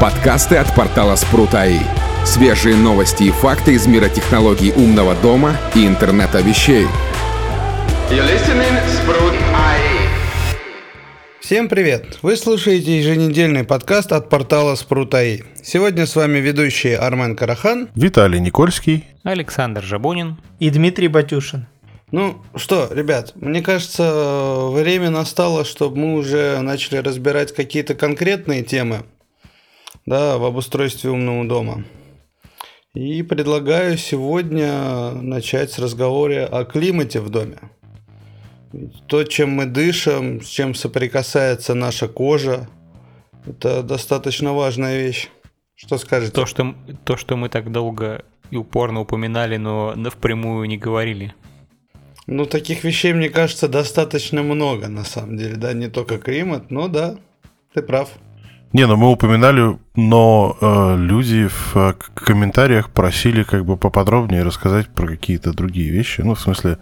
Подкасты от портала Спрут.АИ. Свежие новости и факты из мира технологий умного дома и интернета вещей. Всем привет! Вы слушаете еженедельный подкаст от портала Спрут.АИ. Сегодня с вами ведущие Армен Карахан, Виталий Никольский, Александр Жабунин и Дмитрий Батюшин. Ну что, ребят, мне кажется, время настало, чтобы мы уже начали разбирать какие-то конкретные темы да, в обустройстве умного дома. И предлагаю сегодня начать с разговора о климате в доме. То, чем мы дышим, с чем соприкасается наша кожа, это достаточно важная вещь. Что скажете? То, что, то, что мы так долго и упорно упоминали, но впрямую не говорили. Ну, таких вещей, мне кажется, достаточно много, на самом деле, да, не только климат, но да, ты прав. Не, ну мы упоминали, но э, люди в э, комментариях просили как бы поподробнее рассказать про какие-то другие вещи. Ну, в смысле,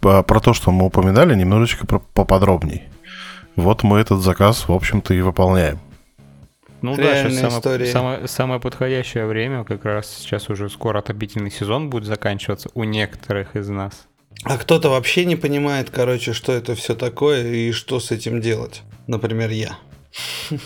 по, про то, что мы упоминали, немножечко про, поподробней. Вот мы этот заказ, в общем-то, и выполняем. Ну Реальная да, сейчас самое, самое, самое подходящее время, как раз сейчас уже скоро отопительный сезон будет заканчиваться у некоторых из нас. А кто-то вообще не понимает, короче, что это все такое и что с этим делать. Например, я.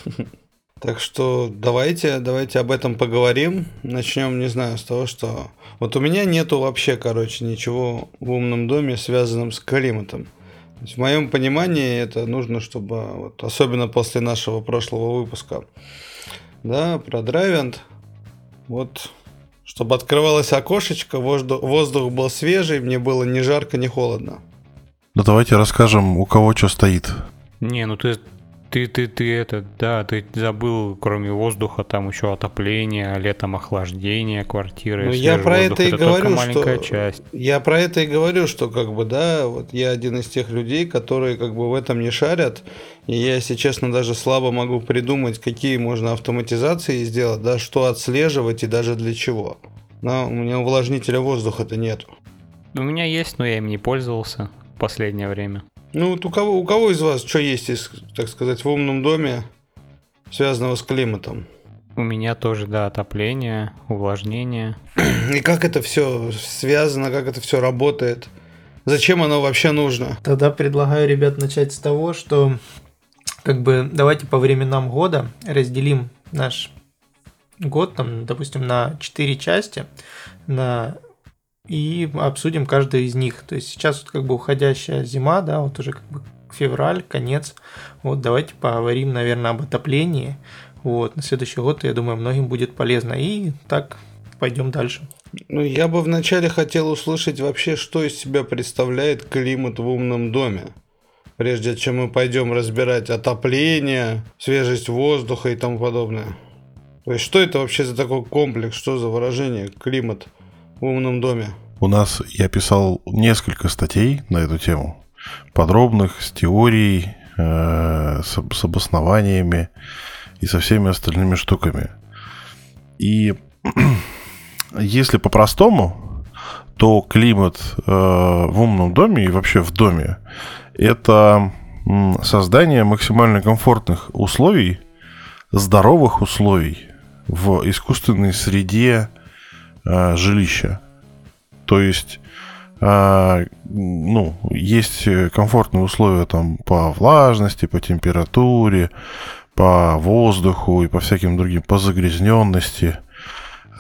Так что давайте, давайте об этом поговорим. Начнем, не знаю, с того, что вот у меня нету вообще, короче, ничего в умном доме, связанном с климатом. В моем понимании это нужно, чтобы, вот, особенно после нашего прошлого выпуска, да, про драйвент, вот чтобы открывалось окошечко, воздух, воздух был свежий, мне было ни жарко, ни холодно. Ну давайте расскажем, у кого что стоит. Не, ну ты ты, ты, ты это, да, ты забыл, кроме воздуха, там еще отопление, летом охлаждение квартиры. Ну, я про воздух, это и это говорю, что... часть. Я про это и говорю, что как бы, да, вот я один из тех людей, которые как бы в этом не шарят, и я, если честно, даже слабо могу придумать, какие можно автоматизации сделать, да, что отслеживать и даже для чего. Но у меня увлажнителя воздуха-то нету. У меня есть, но я им не пользовался в последнее время. Ну, вот у кого, у кого из вас что есть, из, так сказать, в умном доме, связанного с климатом? У меня тоже, да, отопление, увлажнение. И как это все связано, как это все работает? Зачем оно вообще нужно? Тогда предлагаю, ребят, начать с того, что как бы давайте по временам года разделим наш год, там, допустим, на 4 части, на и обсудим каждый из них. То есть сейчас вот как бы уходящая зима, да, вот уже как бы февраль, конец. Вот давайте поговорим, наверное, об отоплении. Вот, на следующий год, я думаю, многим будет полезно. И так пойдем дальше. Ну, я бы вначале хотел услышать вообще, что из себя представляет климат в умном доме. Прежде чем мы пойдем разбирать отопление, свежесть воздуха и тому подобное. То есть, что это вообще за такой комплекс, что за выражение климат – умном доме? У нас я писал несколько статей на эту тему, подробных, с теорией, э, с, с обоснованиями и со всеми остальными штуками. И если по-простому, то климат э, в умном доме и вообще в доме это создание максимально комфортных условий, здоровых условий в искусственной среде э, жилища. То есть, э, ну, есть комфортные условия там по влажности, по температуре, по воздуху и по всяким другим, по загрязненности.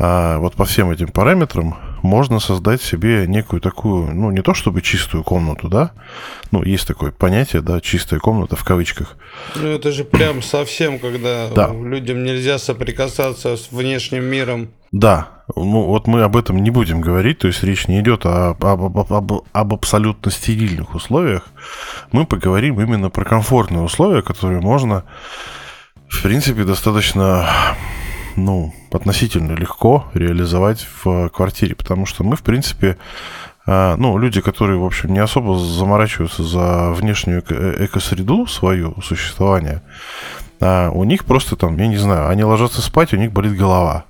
А вот по всем этим параметрам можно создать себе некую такую, ну, не то чтобы чистую комнату, да, ну, есть такое понятие, да, чистая комната в кавычках. Ну, это же прям совсем, когда да. людям нельзя соприкасаться с внешним миром. Да, ну вот мы об этом не будем говорить, то есть речь не идет об, об, об, об, об абсолютно стерильных условиях. Мы поговорим именно про комфортные условия, которые можно, в принципе, достаточно, ну, относительно легко реализовать в квартире, потому что мы, в принципе, а, ну, люди, которые, в общем, не особо заморачиваются за внешнюю э, экосреду свое существование, а у них просто там, я не знаю, они ложатся спать, у них болит голова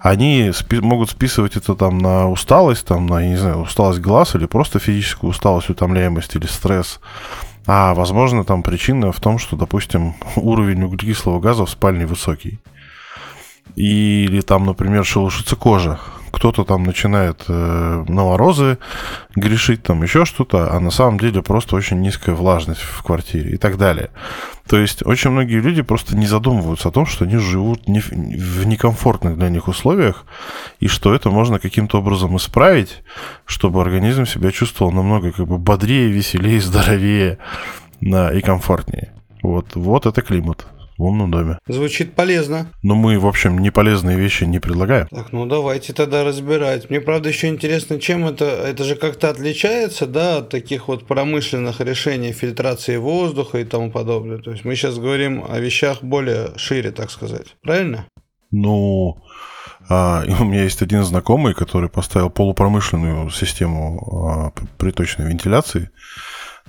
они спи- могут списывать это там на усталость, там, на, я не знаю, усталость глаз или просто физическую усталость, утомляемость или стресс. А, возможно, там причина в том, что, допустим, уровень углекислого газа в спальне высокий. Или там, например, шелушится кожа, кто-то там начинает э, на морозы грешить, там еще что-то, а на самом деле просто очень низкая влажность в квартире и так далее. То есть очень многие люди просто не задумываются о том, что они живут не, в некомфортных для них условиях, и что это можно каким-то образом исправить, чтобы организм себя чувствовал намного как бы бодрее, веселее, здоровее да, и комфортнее. Вот, вот это климат в умном доме. Звучит полезно. Но мы, в общем, не полезные вещи не предлагаем. Так, ну давайте тогда разбирать. Мне, правда, еще интересно, чем это... Это же как-то отличается, да, от таких вот промышленных решений фильтрации воздуха и тому подобное. То есть мы сейчас говорим о вещах более шире, так сказать. Правильно? Ну, а, у меня есть один знакомый, который поставил полупромышленную систему а, приточной вентиляции.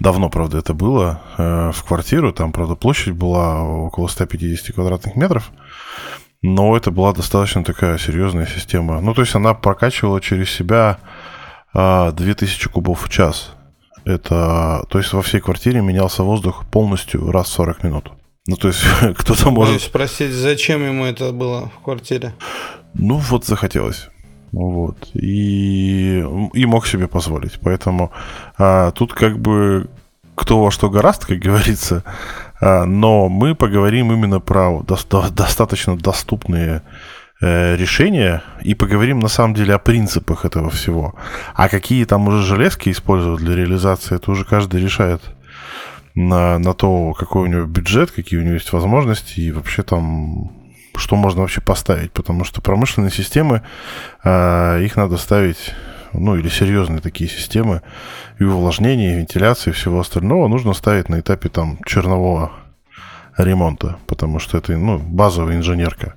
Давно, правда, это было э, в квартиру. Там, правда, площадь была около 150 квадратных метров. Но это была достаточно такая серьезная система. Ну, то есть она прокачивала через себя э, 2000 кубов в час. Это, то есть во всей квартире менялся воздух полностью раз в 40 минут. Ну, то есть кто-то может... Спросить, зачем ему это было в квартире? Ну, вот захотелось. Вот. И, и мог себе позволить. Поэтому а, тут как бы кто во что гораст, как говорится. А, но мы поговорим именно про до- достаточно доступные э, решения и поговорим на самом деле о принципах этого всего. А какие там уже железки использовать для реализации, это уже каждый решает на, на то, какой у него бюджет, какие у него есть возможности и вообще там что можно вообще поставить, потому что промышленные системы, э, их надо ставить, ну или серьезные такие системы, и увлажнения, и вентиляции, и всего остального нужно ставить на этапе там чернового ремонта, потому что это ну, базовая инженерка.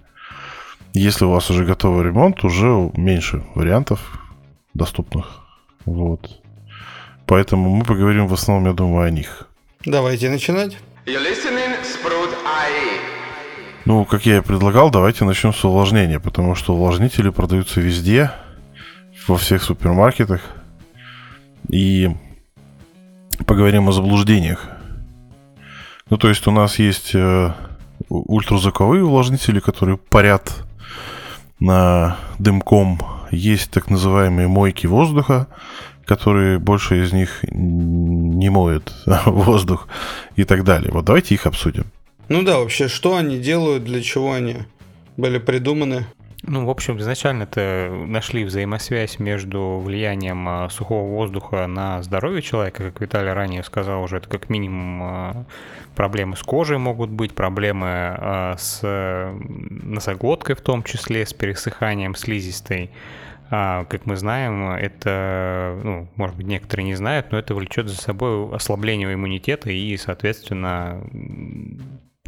Если у вас уже готовый ремонт, уже меньше вариантов доступных. Вот. Поэтому мы поговорим в основном, я думаю, о них. Давайте начинать. You're listening, ну, как я и предлагал, давайте начнем с увлажнения, потому что увлажнители продаются везде, во всех супермаркетах. И поговорим о заблуждениях. Ну, то есть у нас есть э, ультразвуковые увлажнители, которые парят на дымком. Есть так называемые мойки воздуха, которые больше из них не моют воздух и так далее. Вот давайте их обсудим. Ну да, вообще, что они делают, для чего они были придуманы? Ну, в общем, изначально это нашли взаимосвязь между влиянием а, сухого воздуха на здоровье человека, как Виталий ранее сказал уже, это как минимум а, проблемы с кожей могут быть, проблемы а, с носоглоткой в том числе, с пересыханием слизистой. Как мы знаем, это, ну, может быть, некоторые не знают, но это влечет за собой ослабление иммунитета и, соответственно,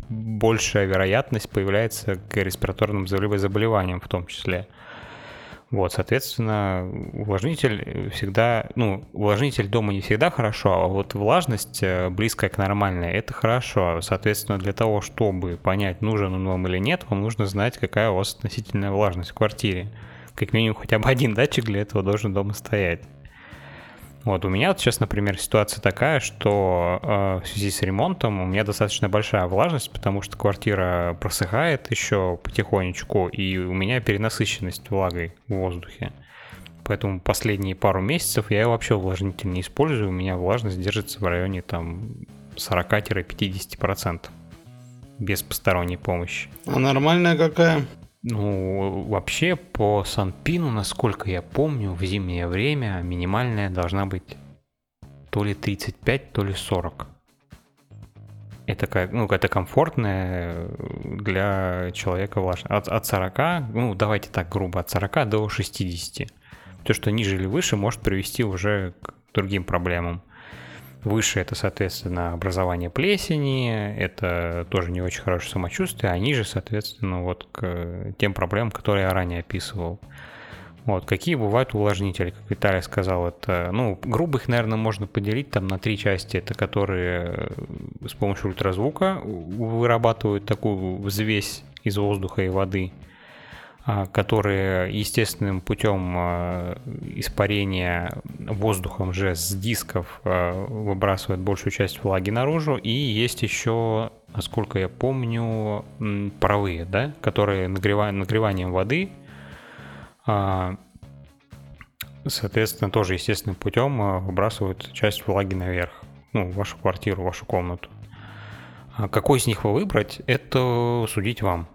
большая вероятность появляется к респираторным заболеваниям в том числе. Вот, соответственно, увлажнитель всегда, ну, увлажнитель дома не всегда хорошо, а вот влажность э, близкая к нормальной, это хорошо. Соответственно, для того, чтобы понять, нужен он вам или нет, вам нужно знать, какая у вас относительная влажность в квартире. Как минимум хотя бы один датчик для этого должен дома стоять. Вот у меня сейчас, например, ситуация такая, что э, в связи с ремонтом у меня достаточно большая влажность, потому что квартира просыхает еще потихонечку, и у меня перенасыщенность влагой в воздухе. Поэтому последние пару месяцев я вообще увлажнитель не использую, у меня влажность держится в районе там 40-50% без посторонней помощи. А нормальная какая? Ну, вообще по Санпину, насколько я помню, в зимнее время минимальная должна быть то ли 35, то ли 40. Это, как, ну, это комфортная для человека влажность. От, от 40, ну, давайте так грубо, от 40 до 60. То, что ниже или выше, может привести уже к другим проблемам. Выше это, соответственно, образование плесени, это тоже не очень хорошее самочувствие, а ниже, соответственно, вот к тем проблемам, которые я ранее описывал. Вот, какие бывают увлажнители, как Виталий сказал, это, ну, грубо их, наверное, можно поделить там на три части. Это которые с помощью ультразвука вырабатывают такую взвесь из воздуха и воды – которые естественным путем а, испарения воздухом же с дисков а, выбрасывают большую часть влаги наружу. И есть еще насколько я помню, паровые, да, которые нагрева... нагреванием воды, а, соответственно, тоже естественным путем а, выбрасывают часть влаги наверх, ну, в вашу квартиру, в вашу комнату. А какой из них вы выбрать, это судить вам.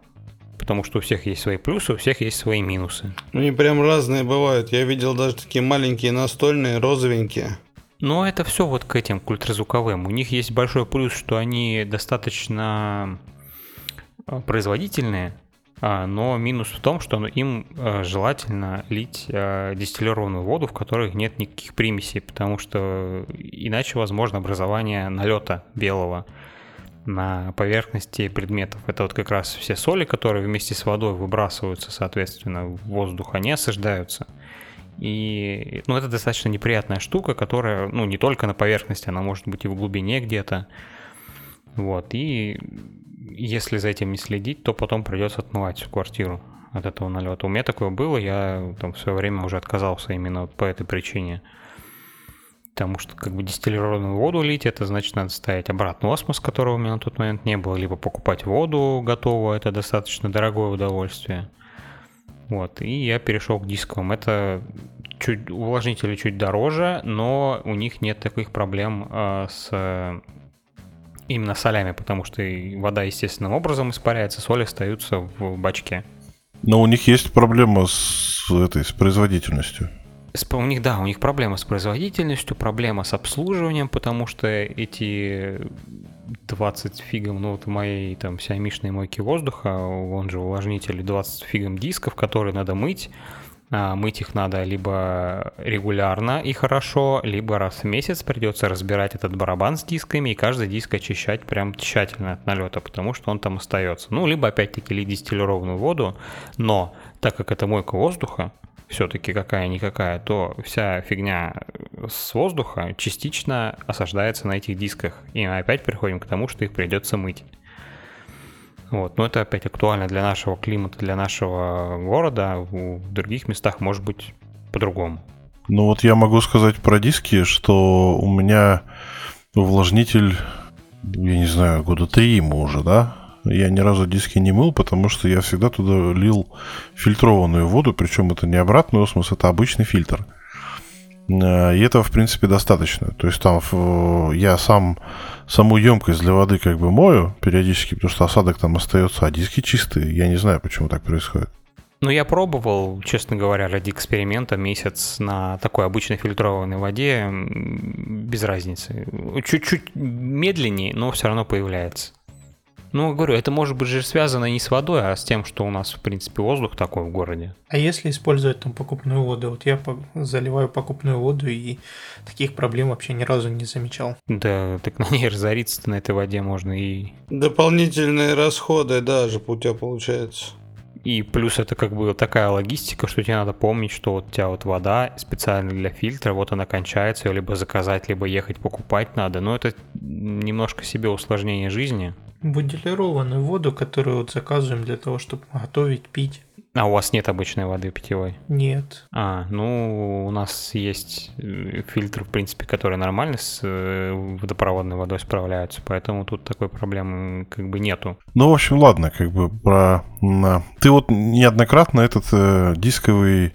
Потому что у всех есть свои плюсы, у всех есть свои минусы. Они прям разные бывают. Я видел даже такие маленькие настольные, розовенькие. Но это все вот к этим к ультразвуковым. У них есть большой плюс, что они достаточно а, производительные, а, но минус в том, что им а, желательно лить дистиллированную воду, в которой нет никаких примесей, потому что иначе возможно образование налета белого на поверхности предметов. Это вот как раз все соли, которые вместе с водой выбрасываются, соответственно, в воздух, они осаждаются. И ну, это достаточно неприятная штука, которая ну, не только на поверхности, она может быть и в глубине где-то. Вот. И если за этим не следить, то потом придется отмывать всю квартиру от этого налета. У меня такое было, я там в свое время уже отказался именно по этой причине. Потому что как бы дистиллированную воду лить, это значит надо ставить обратно осмос, которого у меня на тот момент не было, либо покупать воду готовую, это достаточно дорогое удовольствие. Вот, и я перешел к дисковым. Это чуть, увлажнители чуть дороже, но у них нет таких проблем э, с именно солями, потому что вода естественным образом испаряется, соли остаются в бачке. Но у них есть проблема с этой с производительностью. У них, да, у них проблема с производительностью, проблема с обслуживанием, потому что эти 20 фигом, ну вот моей там сиамишной мойке воздуха, он же увлажнитель, 20 фигом дисков, которые надо мыть. А, мыть их надо либо регулярно и хорошо, либо раз в месяц придется разбирать этот барабан с дисками и каждый диск очищать прям тщательно от налета, потому что он там остается. Ну, либо опять-таки лить дистиллированную воду, но так как это мойка воздуха, все-таки какая-никакая, то вся фигня с воздуха частично осаждается на этих дисках. И мы опять приходим к тому, что их придется мыть. Вот. Но это опять актуально для нашего климата, для нашего города. В других местах может быть по-другому. Ну вот я могу сказать про диски, что у меня увлажнитель, я не знаю, года три ему уже, да? Я ни разу диски не мыл, потому что я всегда туда лил фильтрованную воду, причем это не обратный осмос, это обычный фильтр. Э, и этого, в принципе, достаточно. То есть там я сам саму емкость для воды как бы мою периодически, потому что осадок там остается, а диски чистые. Я не знаю, почему так происходит. Ну, я пробовал, честно говоря, ради эксперимента месяц на такой обычной фильтрованной воде без разницы. Чуть-чуть медленнее, но все равно появляется. Ну, говорю, это может быть же связано не с водой, а с тем, что у нас, в принципе, воздух такой в городе. А если использовать там покупную воду? Вот я заливаю покупную воду и таких проблем вообще ни разу не замечал. Да, так на ней разориться на этой воде можно и... Дополнительные расходы даже у тебя получается. И плюс это как бы такая логистика, что тебе надо помнить, что вот у тебя вот вода специально для фильтра, вот она кончается, ее либо заказать, либо ехать покупать надо. Но это немножко себе усложнение жизни. Бутилированную воду, которую вот заказываем для того, чтобы готовить, пить. А у вас нет обычной воды питьевой? Нет. А, ну, у нас есть э, фильтр, в принципе, который нормально с э, водопроводной водой справляются, поэтому тут такой проблемы как бы нету. Ну, в общем, ладно, как бы про... Ты вот неоднократно этот э, дисковый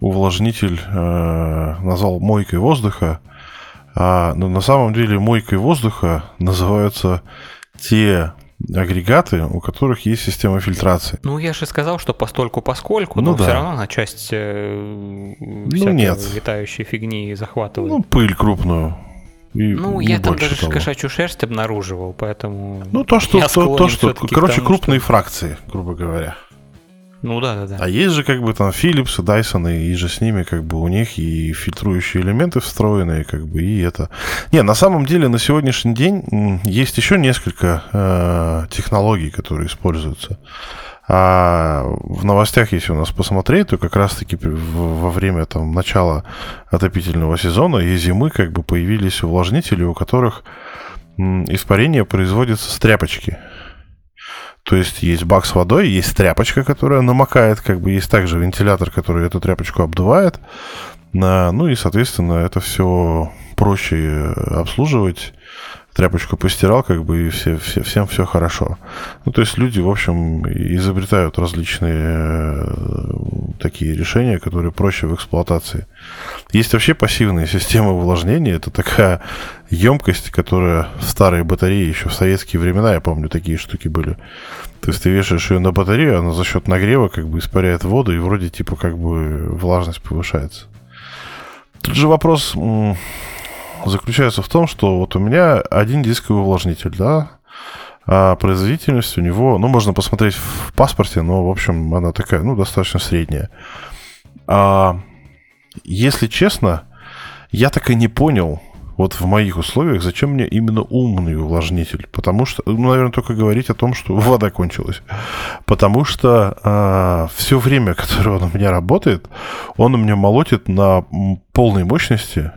увлажнитель э, назвал мойкой воздуха, а, но на самом деле мойкой воздуха называются те агрегаты, у которых есть система фильтрации. Ну, я же сказал, что постольку поскольку, ну, но да. все равно на часть э, ну, нет. летающей фигни захватывает. Ну, пыль крупную. И ну, я там даже того. кошачью шерсть обнаруживал, поэтому... Ну, то, что, то, то, что короче, тому, крупные что... фракции, грубо говоря. Ну да, да, да. А есть же как бы там Philips, Dyson, и же с ними как бы у них и фильтрующие элементы встроенные, как бы, и это. Не, на самом деле на сегодняшний день есть еще несколько э, технологий, которые используются. А в новостях, если у нас посмотреть, то как раз-таки во время там, начала отопительного сезона и зимы как бы появились увлажнители, у которых испарение производится с тряпочки. То есть есть бак с водой, есть тряпочка, которая намокает, как бы есть также вентилятор, который эту тряпочку обдувает. Ну и, соответственно, это все проще обслуживать. тряпочку постирал, как бы, и все, все, всем все хорошо. Ну, то есть люди, в общем, изобретают различные э, такие решения, которые проще в эксплуатации. Есть вообще пассивная система увлажнения. Это такая емкость, которая старые батареи еще в советские времена, я помню, такие штуки были. То есть ты вешаешь ее на батарею, она за счет нагрева как бы испаряет воду, и вроде типа как бы влажность повышается. Тут же вопрос заключается в том, что вот у меня один дисковый увлажнитель, да, а производительность у него, ну, можно посмотреть в паспорте, но, в общем, она такая, ну, достаточно средняя. А, если честно, я так и не понял, вот в моих условиях, зачем мне именно умный увлажнитель? Потому что, ну, наверное, только говорить о том, что вода кончилась. Потому что а, все время, которое он у меня работает, он у меня молотит на полной мощности,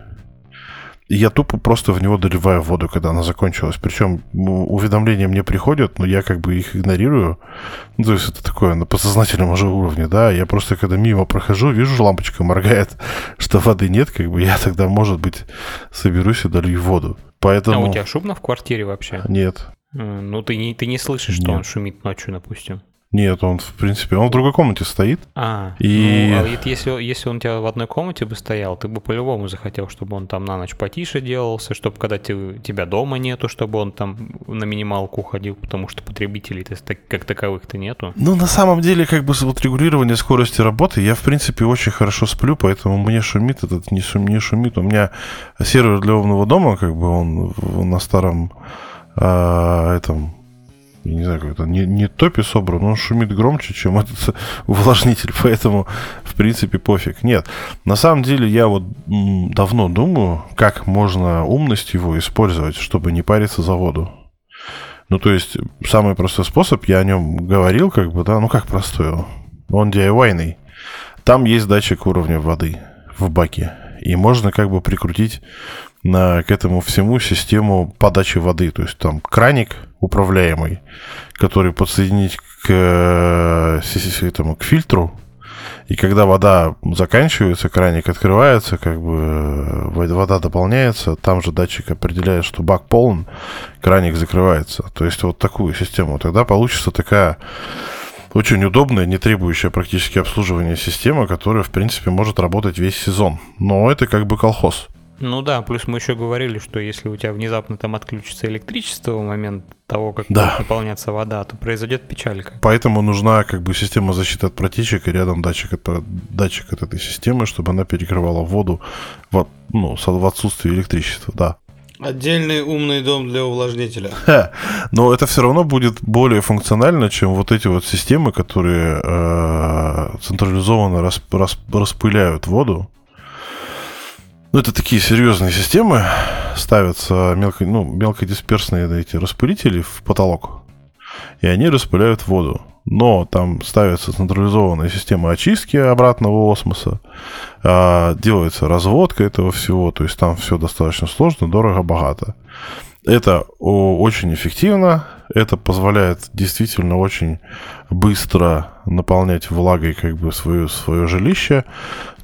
я тупо просто в него доливаю воду, когда она закончилась. Причем ну, уведомления мне приходят, но я как бы их игнорирую. Ну, то есть это такое на подсознательном уже уровне, да. Я просто когда мимо прохожу, вижу, лампочка моргает, что воды нет, как бы я тогда, может быть, соберусь и долью воду. Поэтому... А у тебя шумно в квартире вообще? Нет. Ну, ты не, ты не слышишь, что Нет. он шумит ночью, допустим. Нет, он, в принципе, он в другой комнате стоит. А, и... ну, а если, если он у тебя в одной комнате бы стоял, ты бы по-любому захотел, чтобы он там на ночь потише делался, чтобы когда ты, тебя дома нету, чтобы он там на минималку ходил, потому что потребителей -то, как таковых-то нету. Ну, на самом деле, как бы вот регулирование скорости работы, я, в принципе, очень хорошо сплю, поэтому мне шумит этот, не, шум, не шумит. У меня сервер для умного дома, как бы он на старом а, этом я не знаю, как это, не, не топи собран, он шумит громче, чем этот увлажнитель, поэтому, в принципе, пофиг. Нет, на самом деле я вот давно думаю, как можно умность его использовать, чтобы не париться за воду. Ну, то есть, самый простой способ, я о нем говорил, как бы, да, ну как простой, он DIY-ный. Там есть датчик уровня воды в баке, и можно как бы прикрутить на, к этому всему систему подачи воды. То есть там краник управляемый, который подсоединить к, э, этому, к фильтру, и когда вода заканчивается, краник открывается, как бы э, вода дополняется, там же датчик определяет, что бак полон, краник закрывается. То есть вот такую систему. Тогда получится такая очень удобная, не требующая практически обслуживания система, которая, в принципе, может работать весь сезон. Но это как бы колхоз. Ну да, плюс мы еще говорили, что если у тебя внезапно там отключится электричество в момент того, как да. будет наполняться вода, то произойдет печалька. Поэтому нужна как бы система защиты от протечек и рядом датчик от, датчик от этой системы, чтобы она перекрывала воду в, ну, в отсутствии электричества, да. Отдельный умный дом для увлажнителя. Ха, но это все равно будет более функционально, чем вот эти вот системы, которые э, централизованно расп, расп, распыляют воду ну, это такие серьезные системы. Ставятся мелко, ну, мелкодисперсные эти распылители в потолок. И они распыляют воду. Но там ставится централизованная система очистки обратного осмоса. А, делается разводка этого всего. То есть там все достаточно сложно, дорого, богато. Это очень эффективно. Это позволяет действительно очень быстро наполнять влагой как бы свое, свое жилище,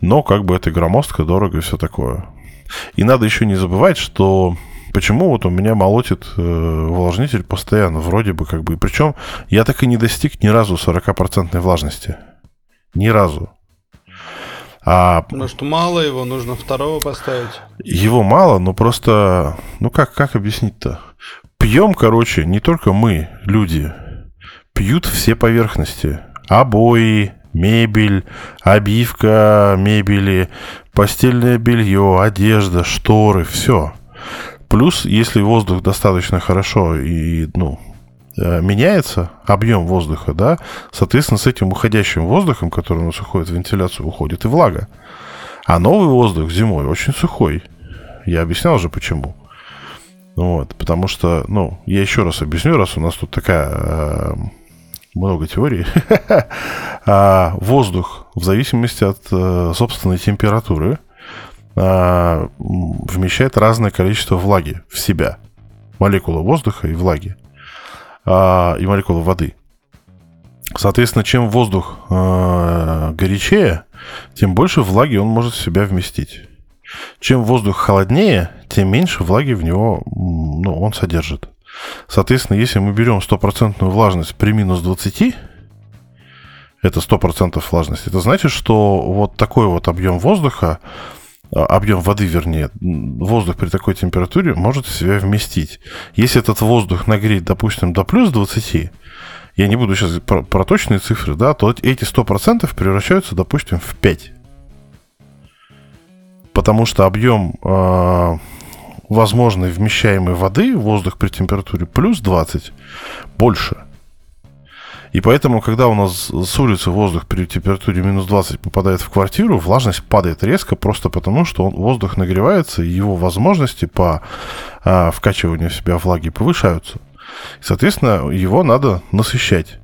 но как бы это громоздко, дорого и все такое. И надо еще не забывать, что почему вот у меня молотит э, увлажнитель постоянно, вроде бы как бы. Причем я так и не достиг ни разу 40% влажности. Ни разу. А... Может, мало его, нужно второго поставить? Его мало, но просто... Ну, как, как объяснить-то? Пьем, короче, не только мы, люди. Пьют все поверхности. Обои, мебель, обивка мебели, постельное белье, одежда, шторы, все. Плюс, если воздух достаточно хорошо и, ну, э, меняется объем воздуха, да, соответственно, с этим уходящим воздухом, который у нас уходит в вентиляцию, уходит и влага. А новый воздух зимой очень сухой. Я объяснял же почему. Вот, потому что, ну, я еще раз объясню, раз у нас тут такая э, много теорий. а, воздух в зависимости от э, собственной температуры э, вмещает разное количество влаги в себя. Молекулы воздуха и влаги. Э, и молекулы воды. Соответственно, чем воздух э, горячее, тем больше влаги он может в себя вместить. Чем воздух холоднее, тем меньше влаги в него ну, он содержит. Соответственно, если мы берем стопроцентную влажность при минус 20, это 100% влажность, это значит, что вот такой вот объем воздуха, а, объем воды, вернее, воздух при такой температуре может в себя вместить. Если этот воздух нагреть, допустим, до плюс 20, я не буду сейчас про, про точные цифры, да, то эти 100% превращаются, допустим, в 5. Потому что объем э, возможной вмещаемой воды, воздух при температуре плюс 20, больше. И поэтому, когда у нас с улицы воздух при температуре минус 20 попадает в квартиру, влажность падает резко просто потому, что он, воздух нагревается, и его возможности по а, вкачиванию в себя влаги повышаются. И, соответственно, его надо насыщать.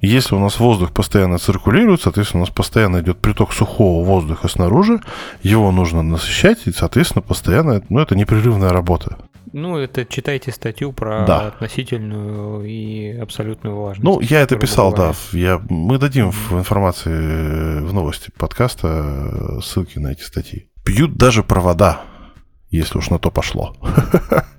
Если у нас воздух постоянно циркулирует, соответственно, у нас постоянно идет приток сухого воздуха снаружи, его нужно насыщать, и, соответственно, постоянно, ну, это непрерывная работа. Ну, это читайте статью про да. относительную и абсолютную влажность. Ну, я это писал, бывает. да. Я, мы дадим в информации э, в новости подкаста э, ссылки на эти статьи. Пьют даже провода, если уж на то пошло.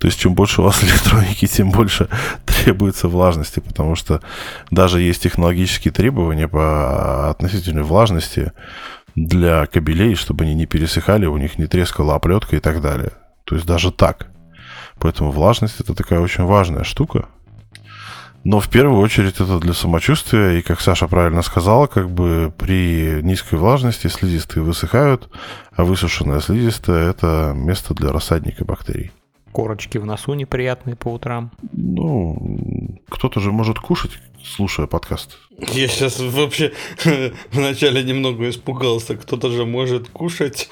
То есть, чем больше у вас электроники, тем больше требуется влажности, потому что даже есть технологические требования по относительной влажности для кабелей, чтобы они не пересыхали, у них не трескала оплетка и так далее. То есть даже так. Поэтому влажность это такая очень важная штука. Но в первую очередь это для самочувствия, и как Саша правильно сказала, как бы при низкой влажности слизистые высыхают, а высушенная слизистая – это место для рассадника бактерий. Корочки в носу неприятные по утрам. Ну, кто-то же может кушать, слушая подкаст. Я сейчас вообще вначале немного испугался. Кто-то же может кушать.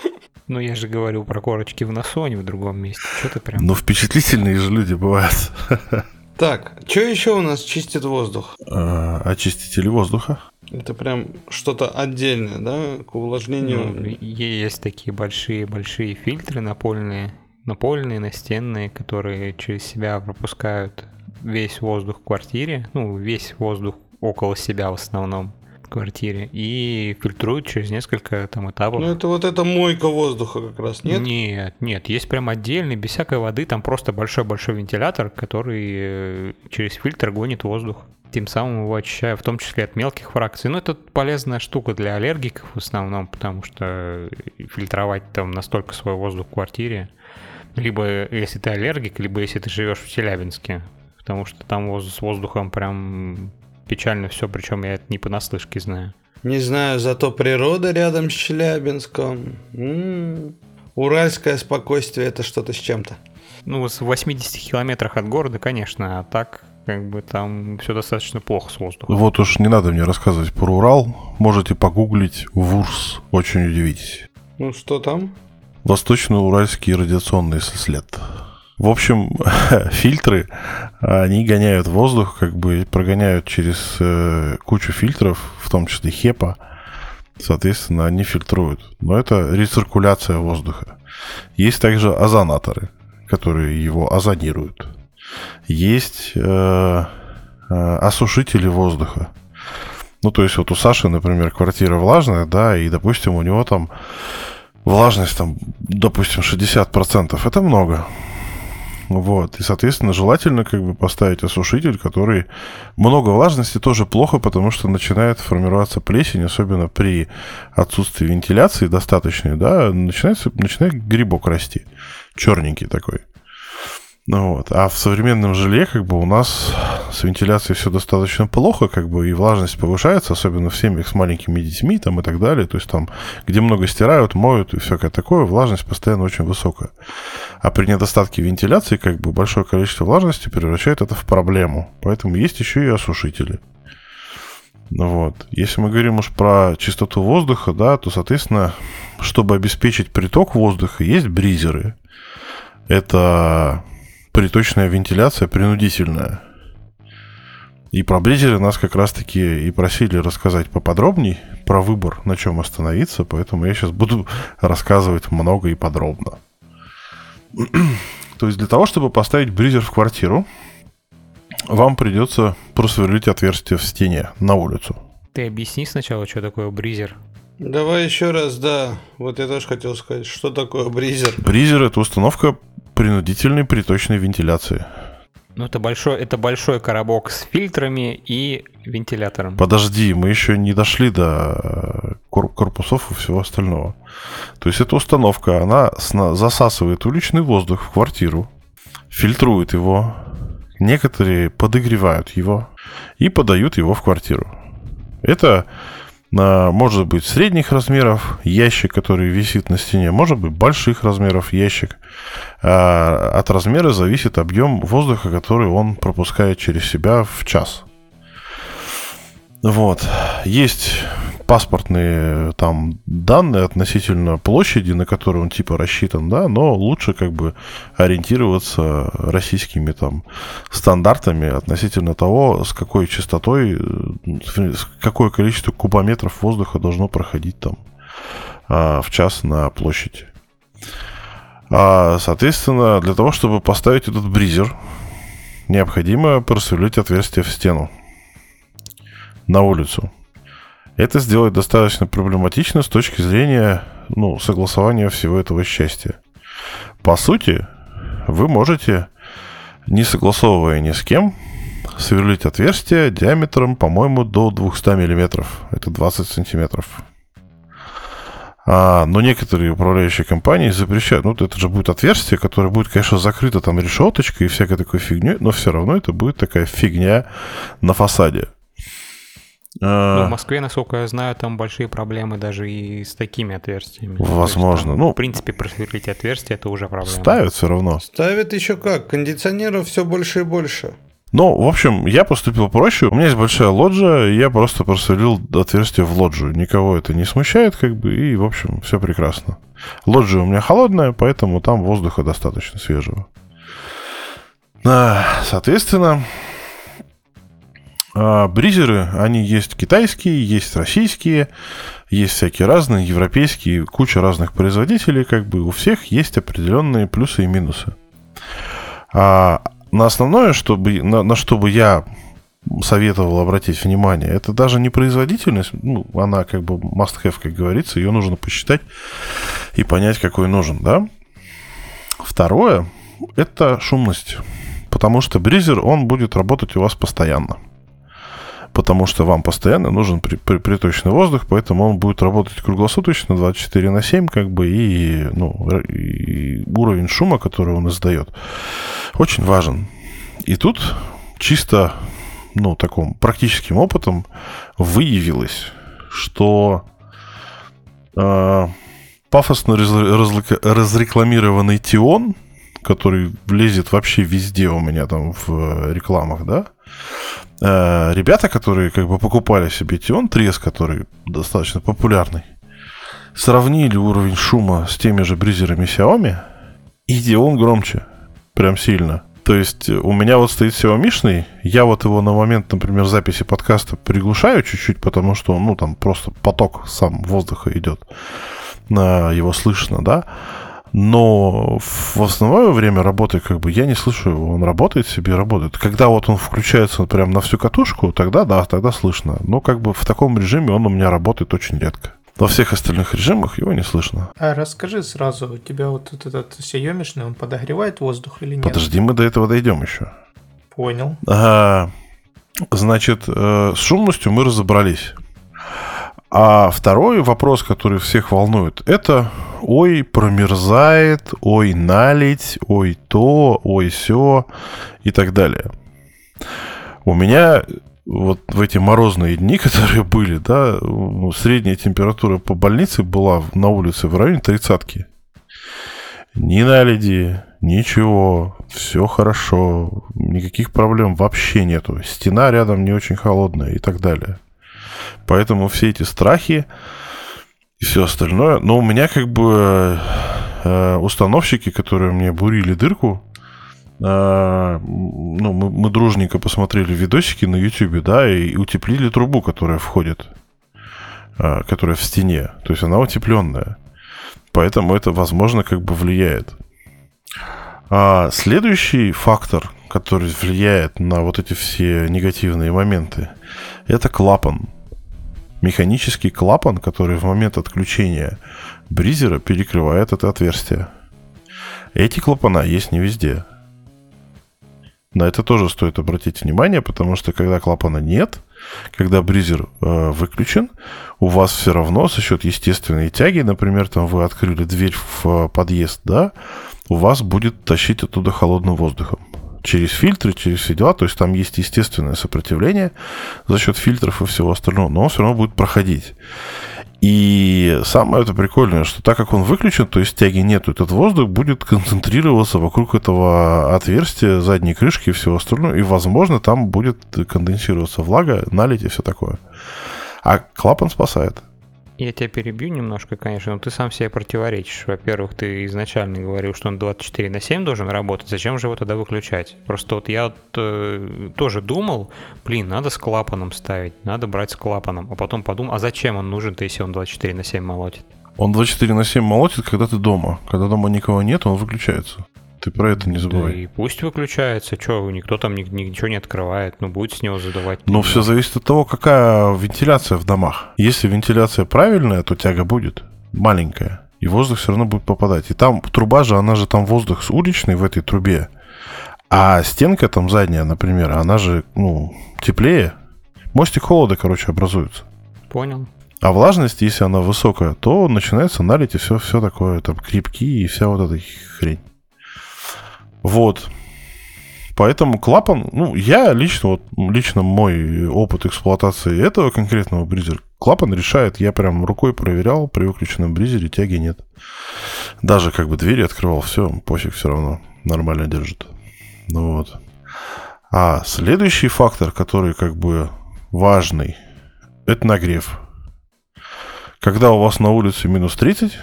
Ну, я же говорил про корочки в носу, а не в другом месте. Что ты прям... Ну, впечатлительные же люди бывают. Так, что еще у нас чистит воздух? А, очистители воздуха. Это прям что-то отдельное, да, к увлажнению? Ну, есть такие большие-большие фильтры напольные, напольные, настенные, которые через себя пропускают весь воздух в квартире, ну, весь воздух около себя в основном квартире и фильтруют через несколько там этапов. Ну это вот это мойка воздуха как раз, нет? Нет, нет, есть прям отдельный, без всякой воды, там просто большой-большой вентилятор, который э, через фильтр гонит воздух. Тем самым его очищая, в том числе от мелких фракций. Ну, это полезная штука для аллергиков в основном, потому что фильтровать там настолько свой воздух в квартире, либо если ты аллергик, либо если ты живешь в Челябинске, потому что там с воздухом прям печально все, причем я это не понаслышке знаю. Не знаю, зато природа рядом с Челябинском. М-м-м. Уральское спокойствие это что-то с чем-то. Ну, в 80 километрах от города, конечно, а так как бы там все достаточно плохо с воздухом. Вот уж не надо мне рассказывать про Урал. Можете погуглить ВУРС, очень удивитесь. Ну что там? Восточно-Уральский радиационный след. В общем, фильтры, они гоняют воздух, как бы прогоняют через э, кучу фильтров, в том числе ХЕПА. Соответственно, они фильтруют. Но это рециркуляция воздуха. Есть также озонаторы, которые его озонируют. Есть э, э, осушители воздуха. Ну, то есть вот у Саши, например, квартира влажная, да, и, допустим, у него там влажность, там, допустим, 60%. Это много. Вот. И, соответственно, желательно как бы поставить осушитель, который... Много влажности тоже плохо, потому что начинает формироваться плесень, особенно при отсутствии вентиляции достаточной, да, начинается, начинает грибок расти. Черненький такой. Ну вот. А в современном жилье как бы у нас с вентиляцией все достаточно плохо, как бы и влажность повышается, особенно в семьях с маленькими детьми там и так далее. То есть там, где много стирают, моют и всякое такое, влажность постоянно очень высокая. А при недостатке вентиляции как бы большое количество влажности превращает это в проблему. Поэтому есть еще и осушители. Ну вот. Если мы говорим уж про чистоту воздуха, да, то, соответственно, чтобы обеспечить приток воздуха, есть бризеры. Это приточная вентиляция принудительная. И про бризеры нас как раз-таки и просили рассказать поподробней про выбор, на чем остановиться, поэтому я сейчас буду рассказывать много и подробно. То есть для того, чтобы поставить бризер в квартиру, вам придется просверлить отверстие в стене на улицу. Ты объясни сначала, что такое бризер. Давай еще раз, да. Вот я тоже хотел сказать, что такое бризер. Бризер это установка принудительной приточной вентиляции. Ну, это большой, это большой коробок с фильтрами и вентилятором. Подожди, мы еще не дошли до кор- корпусов и всего остального. То есть эта установка, она засасывает уличный воздух в квартиру, фильтрует его, некоторые подогревают его и подают его в квартиру. Это может быть средних размеров ящик, который висит на стене, может быть больших размеров ящик. А, от размера зависит объем воздуха, который он пропускает через себя в час. Вот. Есть паспортные там данные относительно площади, на которую он типа рассчитан, да, но лучше как бы ориентироваться российскими там стандартами относительно того, с какой частотой, э, какое количество кубометров воздуха должно проходить там а, в час на площади. А, соответственно, для того, чтобы поставить этот бризер, необходимо просверлить отверстие в стену на улицу. Это сделать достаточно проблематично с точки зрения ну, согласования всего этого счастья. По сути, вы можете, не согласовывая ни с кем, сверлить отверстие диаметром, по-моему, до 200 мм. Это 20 сантиметров. А, но некоторые управляющие компании запрещают. Ну, это же будет отверстие, которое будет, конечно, закрыто там решеточкой и всякой такой фигней, но все равно это будет такая фигня на фасаде. Ну, в Москве, насколько я знаю, там большие проблемы даже и с такими отверстиями. Возможно. Есть, ну, в принципе, просверлить отверстие это уже проблема. Ставят все равно. Ставят еще как. Кондиционеров все больше и больше. Ну, в общем, я поступил проще. У меня есть большая лоджия, и я просто просверлил отверстие в лоджию. Никого это не смущает, как бы, и, в общем, все прекрасно. Лоджия у меня холодная, поэтому там воздуха достаточно свежего. Соответственно, а, бризеры, они есть китайские, есть российские, есть всякие разные, европейские, куча разных производителей, как бы у всех есть определенные плюсы и минусы. А на основное, чтобы, на, на что бы я советовал обратить внимание, это даже не производительность, ну, она как бы must have, как говорится, ее нужно посчитать и понять, какой нужен, да. Второе, это шумность, потому что бризер, он будет работать у вас постоянно потому что вам постоянно нужен при, при, приточный воздух, поэтому он будет работать круглосуточно, 24 на 7, как бы, и, ну, и уровень шума, который он издает, очень важен. И тут чисто, ну, таком практическим опытом выявилось, что э, пафосно разрекламированный Тион, который влезет вообще везде у меня там в рекламах, да, Э, ребята, которые как бы покупали себе Тион Трес, который достаточно популярный, сравнили уровень шума с теми же бризерами Xiaomi, и Тион громче. Прям сильно. То есть у меня вот стоит Xiaomi, я вот его на момент, например, записи подкаста приглушаю чуть-чуть, потому что, ну, там просто поток сам воздуха идет, его слышно, да, но в основное время работы как бы я не слышу его. Он работает себе, работает. Когда вот он включается прям на всю катушку, тогда да, тогда слышно. Но как бы в таком режиме он у меня работает очень редко. Во всех остальных режимах его не слышно. А расскажи сразу, у тебя вот этот Xiaomi, он подогревает воздух или нет? Подожди, мы до этого дойдем еще. Понял. А, значит, э, с шумностью мы разобрались. А второй вопрос, который всех волнует, это ой, промерзает, ой, налить, ой, то, ой, все и так далее. У меня вот в эти морозные дни, которые были, да, ну, средняя температура по больнице была на улице в районе тридцатки. Ни наледи, ничего, все хорошо, никаких проблем вообще нету. Стена рядом не очень холодная и так далее. Поэтому все эти страхи и все остальное. Но у меня как бы э, установщики, которые мне бурили дырку, э, ну, мы, мы дружненько посмотрели видосики на YouTube, да, и утеплили трубу, которая входит, э, которая в стене. То есть она утепленная. Поэтому это, возможно, как бы влияет. А следующий фактор, который влияет на вот эти все негативные моменты, это клапан. Механический клапан, который в момент отключения бризера перекрывает это отверстие. Эти клапана есть не везде. На это тоже стоит обратить внимание, потому что когда клапана нет, когда бризер э, выключен, у вас все равно за счет естественной тяги, например, там вы открыли дверь в подъезд, да, у вас будет тащить оттуда холодным воздухом через фильтры, через все дела. То есть там есть естественное сопротивление за счет фильтров и всего остального, но он все равно будет проходить. И самое это прикольное, что так как он выключен, то есть тяги нету, этот воздух будет концентрироваться вокруг этого отверстия, задней крышки и всего остального, и, возможно, там будет конденсироваться влага, налить и все такое. А клапан спасает. Я тебя перебью немножко, конечно, но ты сам себе противоречишь. Во-первых, ты изначально говорил, что он 24 на 7 должен работать. Зачем же его тогда выключать? Просто вот я э, тоже думал, блин, надо с клапаном ставить, надо брать с клапаном. А потом подумал, а зачем он нужен-то, если он 24 на 7 молотит? Он 24 на 7 молотит, когда ты дома. Когда дома никого нет, он выключается. Ты про это не забывай. Да и пусть выключается, что, никто там ничего не открывает, ну будет с него задавать. Но все зависит от того, какая вентиляция в домах. Если вентиляция правильная, то тяга будет маленькая, и воздух все равно будет попадать. И там труба же, она же там воздух с уличный в этой трубе, а стенка там задняя, например, она же, ну, теплее. Мостик холода, короче, образуется. Понял. А влажность, если она высокая, то начинается налить и все, все такое, там, крепки и вся вот эта хрень. Вот. Поэтому клапан, ну, я лично, вот, лично мой опыт эксплуатации этого конкретного бризера, клапан решает, я прям рукой проверял, при выключенном бризере тяги нет. Даже как бы двери открывал, все, пофиг, все равно нормально держит. Ну вот. А следующий фактор, который как бы важный, это нагрев. Когда у вас на улице минус 30,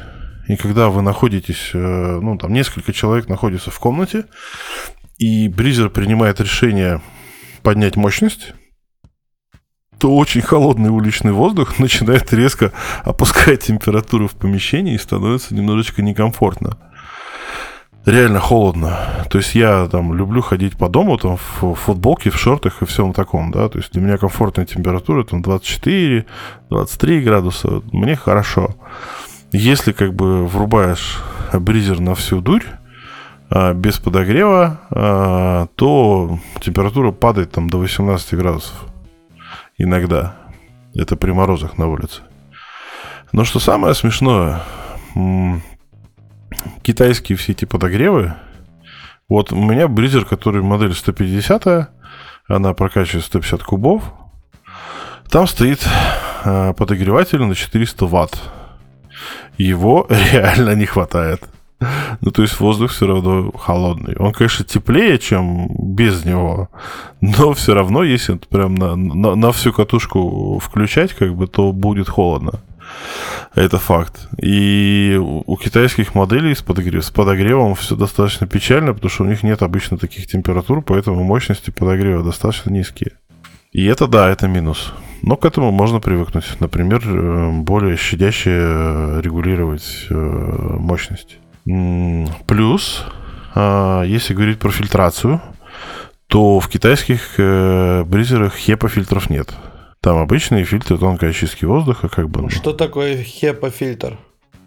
и когда вы находитесь, э, ну, там несколько человек находится в комнате, и бризер принимает решение поднять мощность, то очень холодный уличный воздух начинает резко опускать температуру в помещении и становится немножечко некомфортно. Реально холодно. То есть я там люблю ходить по дому там в футболке, в шортах и всем таком, да. То есть для меня комфортная температура там 24, 23 градуса. Мне хорошо. Если как бы врубаешь бризер на всю дурь, а, без подогрева, а, то температура падает там до 18 градусов. Иногда. Это при морозах на улице. Но что самое смешное, китайские все эти подогревы, вот у меня бризер, который модель 150, она прокачивает 150 кубов, там стоит а, подогреватель на 400 ватт его реально не хватает. Ну, то есть воздух все равно холодный. Он, конечно, теплее, чем без него, но все равно, если прям на, на, на всю катушку включать, как бы, то будет холодно. Это факт. И у китайских моделей с, подогрев, с подогревом все достаточно печально, потому что у них нет обычно таких температур, поэтому мощности подогрева достаточно низкие. И это, да, это минус. Но к этому можно привыкнуть. Например, э, более щадяще э, регулировать э, мощность. Плюс, а, если говорить про фильтрацию, то в китайских бризерах HEPA-фильтров нет. Там обычные фильтры тонкой очистки воздуха, как бы. Что такое HEPA-фильтр?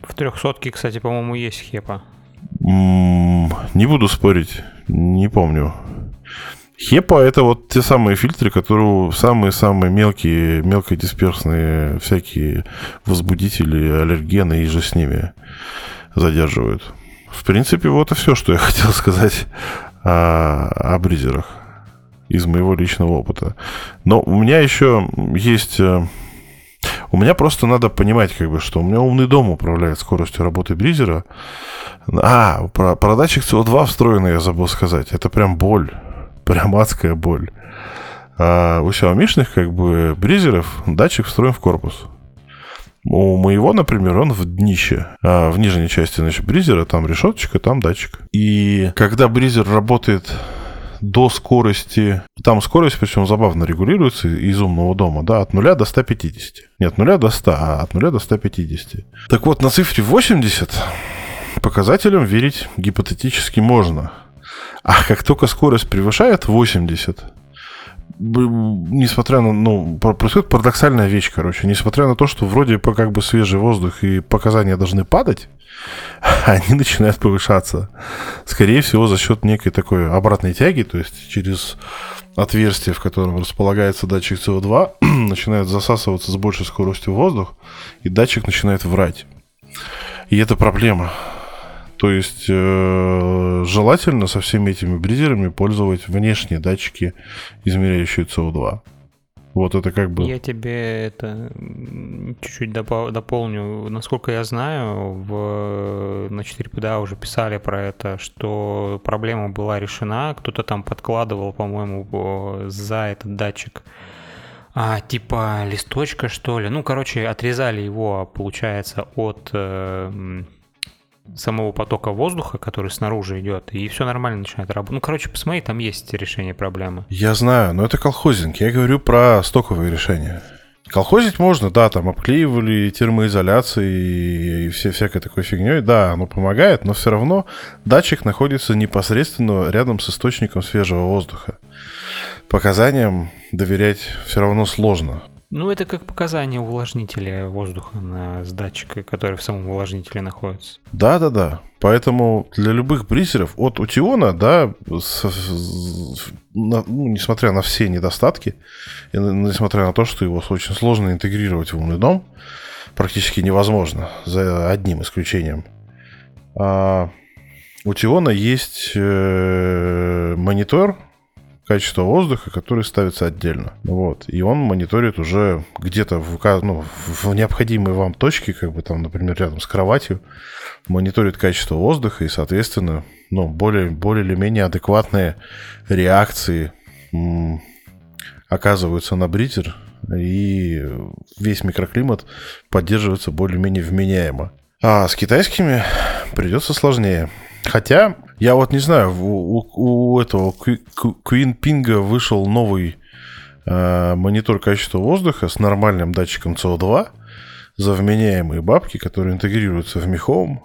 В трехсотке, кстати, по-моему, есть HEPA. Не буду спорить, не помню. Хепа это вот те самые фильтры, которые самые-самые мелкие, мелкодисперсные всякие возбудители, аллергены и же с ними задерживают. В принципе, вот и все, что я хотел сказать о, о бризерах из моего личного опыта. Но у меня еще есть... Э, у меня просто надо понимать, как бы, что у меня умный дом управляет скоростью работы бризера. А, про, про датчик СО2 встроенный я забыл сказать. Это прям боль прям адская боль. А у Xiaomi как бы бризеров датчик встроен в корпус. У моего, например, он в днище. А в нижней части, значит, бризера там решеточка, там датчик. И когда бризер работает до скорости, там скорость, причем забавно регулируется из умного дома, да, от 0 до 150. Нет, от 0 до 100, а от 0 до 150. Так вот, на цифре 80 показателям верить гипотетически можно. А как только скорость превышает 80, несмотря на, ну, происходит парадоксальная вещь, короче, несмотря на то, что вроде по как бы свежий воздух и показания должны падать, они начинают повышаться. Скорее всего, за счет некой такой обратной тяги, то есть через отверстие, в котором располагается датчик СО2, начинает засасываться с большей скоростью воздух, и датчик начинает врать. И это проблема. То есть э, желательно со всеми этими бризерами пользовать внешние датчики, измеряющие СО2. Вот это как бы... Я тебе это чуть-чуть дополню. Насколько я знаю, в, на 4PDA уже писали про это, что проблема была решена. Кто-то там подкладывал, по-моему, за этот датчик а, типа листочка, что ли. Ну, короче, отрезали его, получается, от э, самого потока воздуха, который снаружи идет, и все нормально начинает работать. Ну, короче, посмотри, там есть решение проблемы. Я знаю, но это колхозинг. Я говорю про стоковые решения. Колхозить можно, да, там обклеивали термоизоляцией и все всякой такой фигней, да, оно помогает, но все равно датчик находится непосредственно рядом с источником свежего воздуха. Показаниям доверять все равно сложно. Ну, это как показание увлажнителя воздуха на датчика, который в самом увлажнителе находится. Да, да, да. Поэтому для любых бризеров от Утиона, да, с, с, на, ну, несмотря на все недостатки, и несмотря на то, что его очень сложно интегрировать в умный дом, практически невозможно, за одним исключением. А, у Тиона есть э, монитор, качество воздуха, который ставится отдельно. Вот. И он мониторит уже где-то в, ну, в необходимой вам точке, как бы там, например, рядом с кроватью, мониторит качество воздуха и, соответственно, ну, более, более или менее адекватные реакции оказываются на бритер, и весь микроклимат поддерживается более-менее вменяемо. А с китайскими придется сложнее. Хотя я вот не знаю, у, у этого Queen Ping вышел новый э, монитор качества воздуха с нормальным датчиком CO2 за вменяемые бабки, которые интегрируются в Home.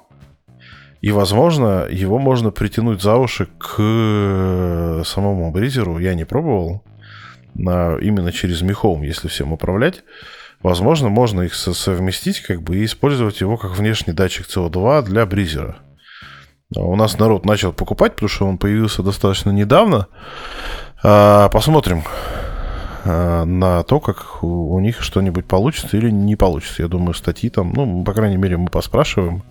И, возможно, его можно притянуть за уши к э, самому бризеру. Я не пробовал. А именно через Home, если всем управлять. Возможно, можно их совместить как бы и использовать его как внешний датчик CO2 для бризера. У нас народ начал покупать, потому что он появился достаточно недавно. А, посмотрим а, на то, как у них что-нибудь получится или не получится. Я думаю, статьи там, ну, по крайней мере, мы поспрашиваем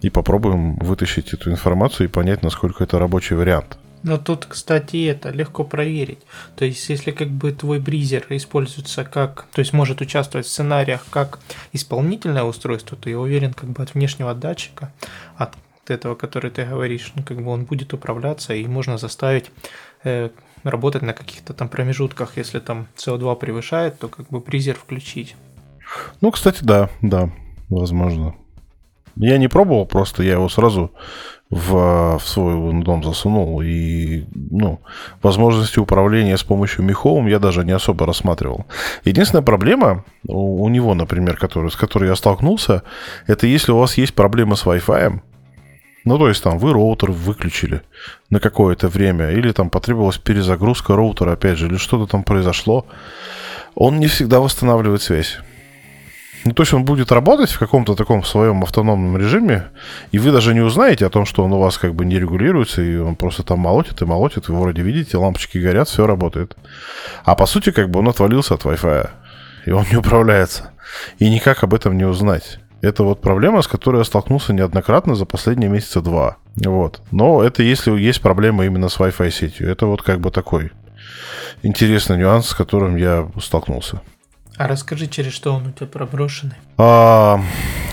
и попробуем вытащить эту информацию и понять, насколько это рабочий вариант. Но тут, кстати, это легко проверить. То есть, если как бы твой бризер используется как, то есть может участвовать в сценариях как исполнительное устройство, то я уверен, как бы от внешнего датчика, от этого, который ты говоришь, ну, как бы он будет управляться, и можно заставить э, работать на каких-то там промежутках. Если там CO2 превышает, то как бы призер включить. Ну, кстати, да, да, возможно. Я не пробовал, просто я его сразу в, в свой дом засунул. И, ну, возможности управления с помощью Миховым я даже не особо рассматривал. Единственная проблема у, у него, например, который, с которой я столкнулся, это если у вас есть проблемы с Wi-Fi, ну, то есть там вы роутер выключили на какое-то время, или там потребовалась перезагрузка роутера, опять же, или что-то там произошло, он не всегда восстанавливает связь. Ну, то есть он будет работать в каком-то таком своем автономном режиме, и вы даже не узнаете о том, что он у вас как бы не регулируется, и он просто там молотит и молотит, вы вроде видите, лампочки горят, все работает. А по сути, как бы он отвалился от Wi-Fi, и он не управляется. И никак об этом не узнать. Это вот проблема, с которой я столкнулся неоднократно за последние месяца два. Вот. Но это если есть проблема именно с Wi-Fi сетью. Это вот как бы такой интересный нюанс, с которым я столкнулся. А расскажи, через что он у тебя проброшенный? А,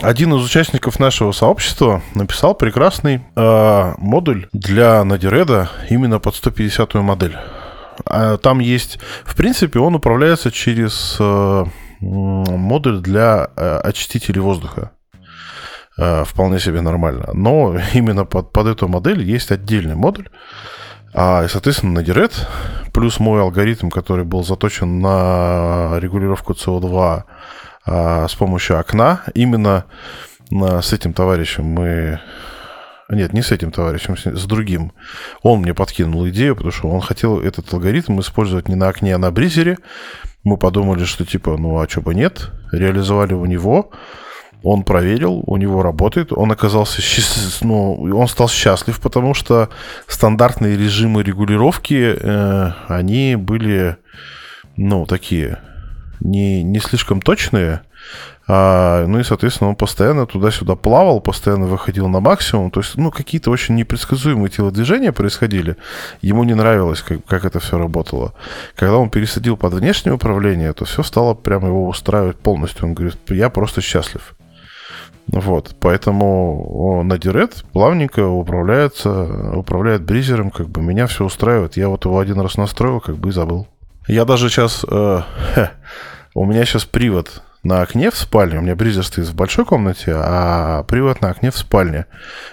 один из участников нашего сообщества написал прекрасный а, модуль для Надиреда именно под 150-ю модель. А, там есть, в принципе, он управляется через а, модуль для э, очистителей воздуха. Э, вполне себе нормально. Но именно под, под эту модель есть отдельный модуль. А, соответственно, на Direct, плюс мой алгоритм, который был заточен на регулировку CO2 а, с помощью окна, именно с этим товарищем мы Нет, не с этим товарищем, с другим. Он мне подкинул идею, потому что он хотел этот алгоритм использовать не на окне, а на бризере. Мы подумали, что типа, ну а что бы нет. Реализовали у него. Он проверил, у него работает. Он оказался счастлив, ну, он стал счастлив, потому что стандартные режимы регулировки, э, они были, ну, такие не, не слишком точные. А, ну и, соответственно, он постоянно туда-сюда плавал, постоянно выходил на максимум. То есть, ну, какие-то очень непредсказуемые телодвижения происходили. Ему не нравилось, как, как это все работало. Когда он пересадил под внешнее управление, то все стало прямо его устраивать полностью. Он говорит, я просто счастлив. Вот, поэтому на Дирет плавненько управляется, управляет бризером, как бы меня все устраивает. Я вот его один раз настроил, как бы и забыл. Я даже сейчас... Э, у меня сейчас привод на окне в спальне. У меня бризер стоит в большой комнате, а привод на окне в спальне.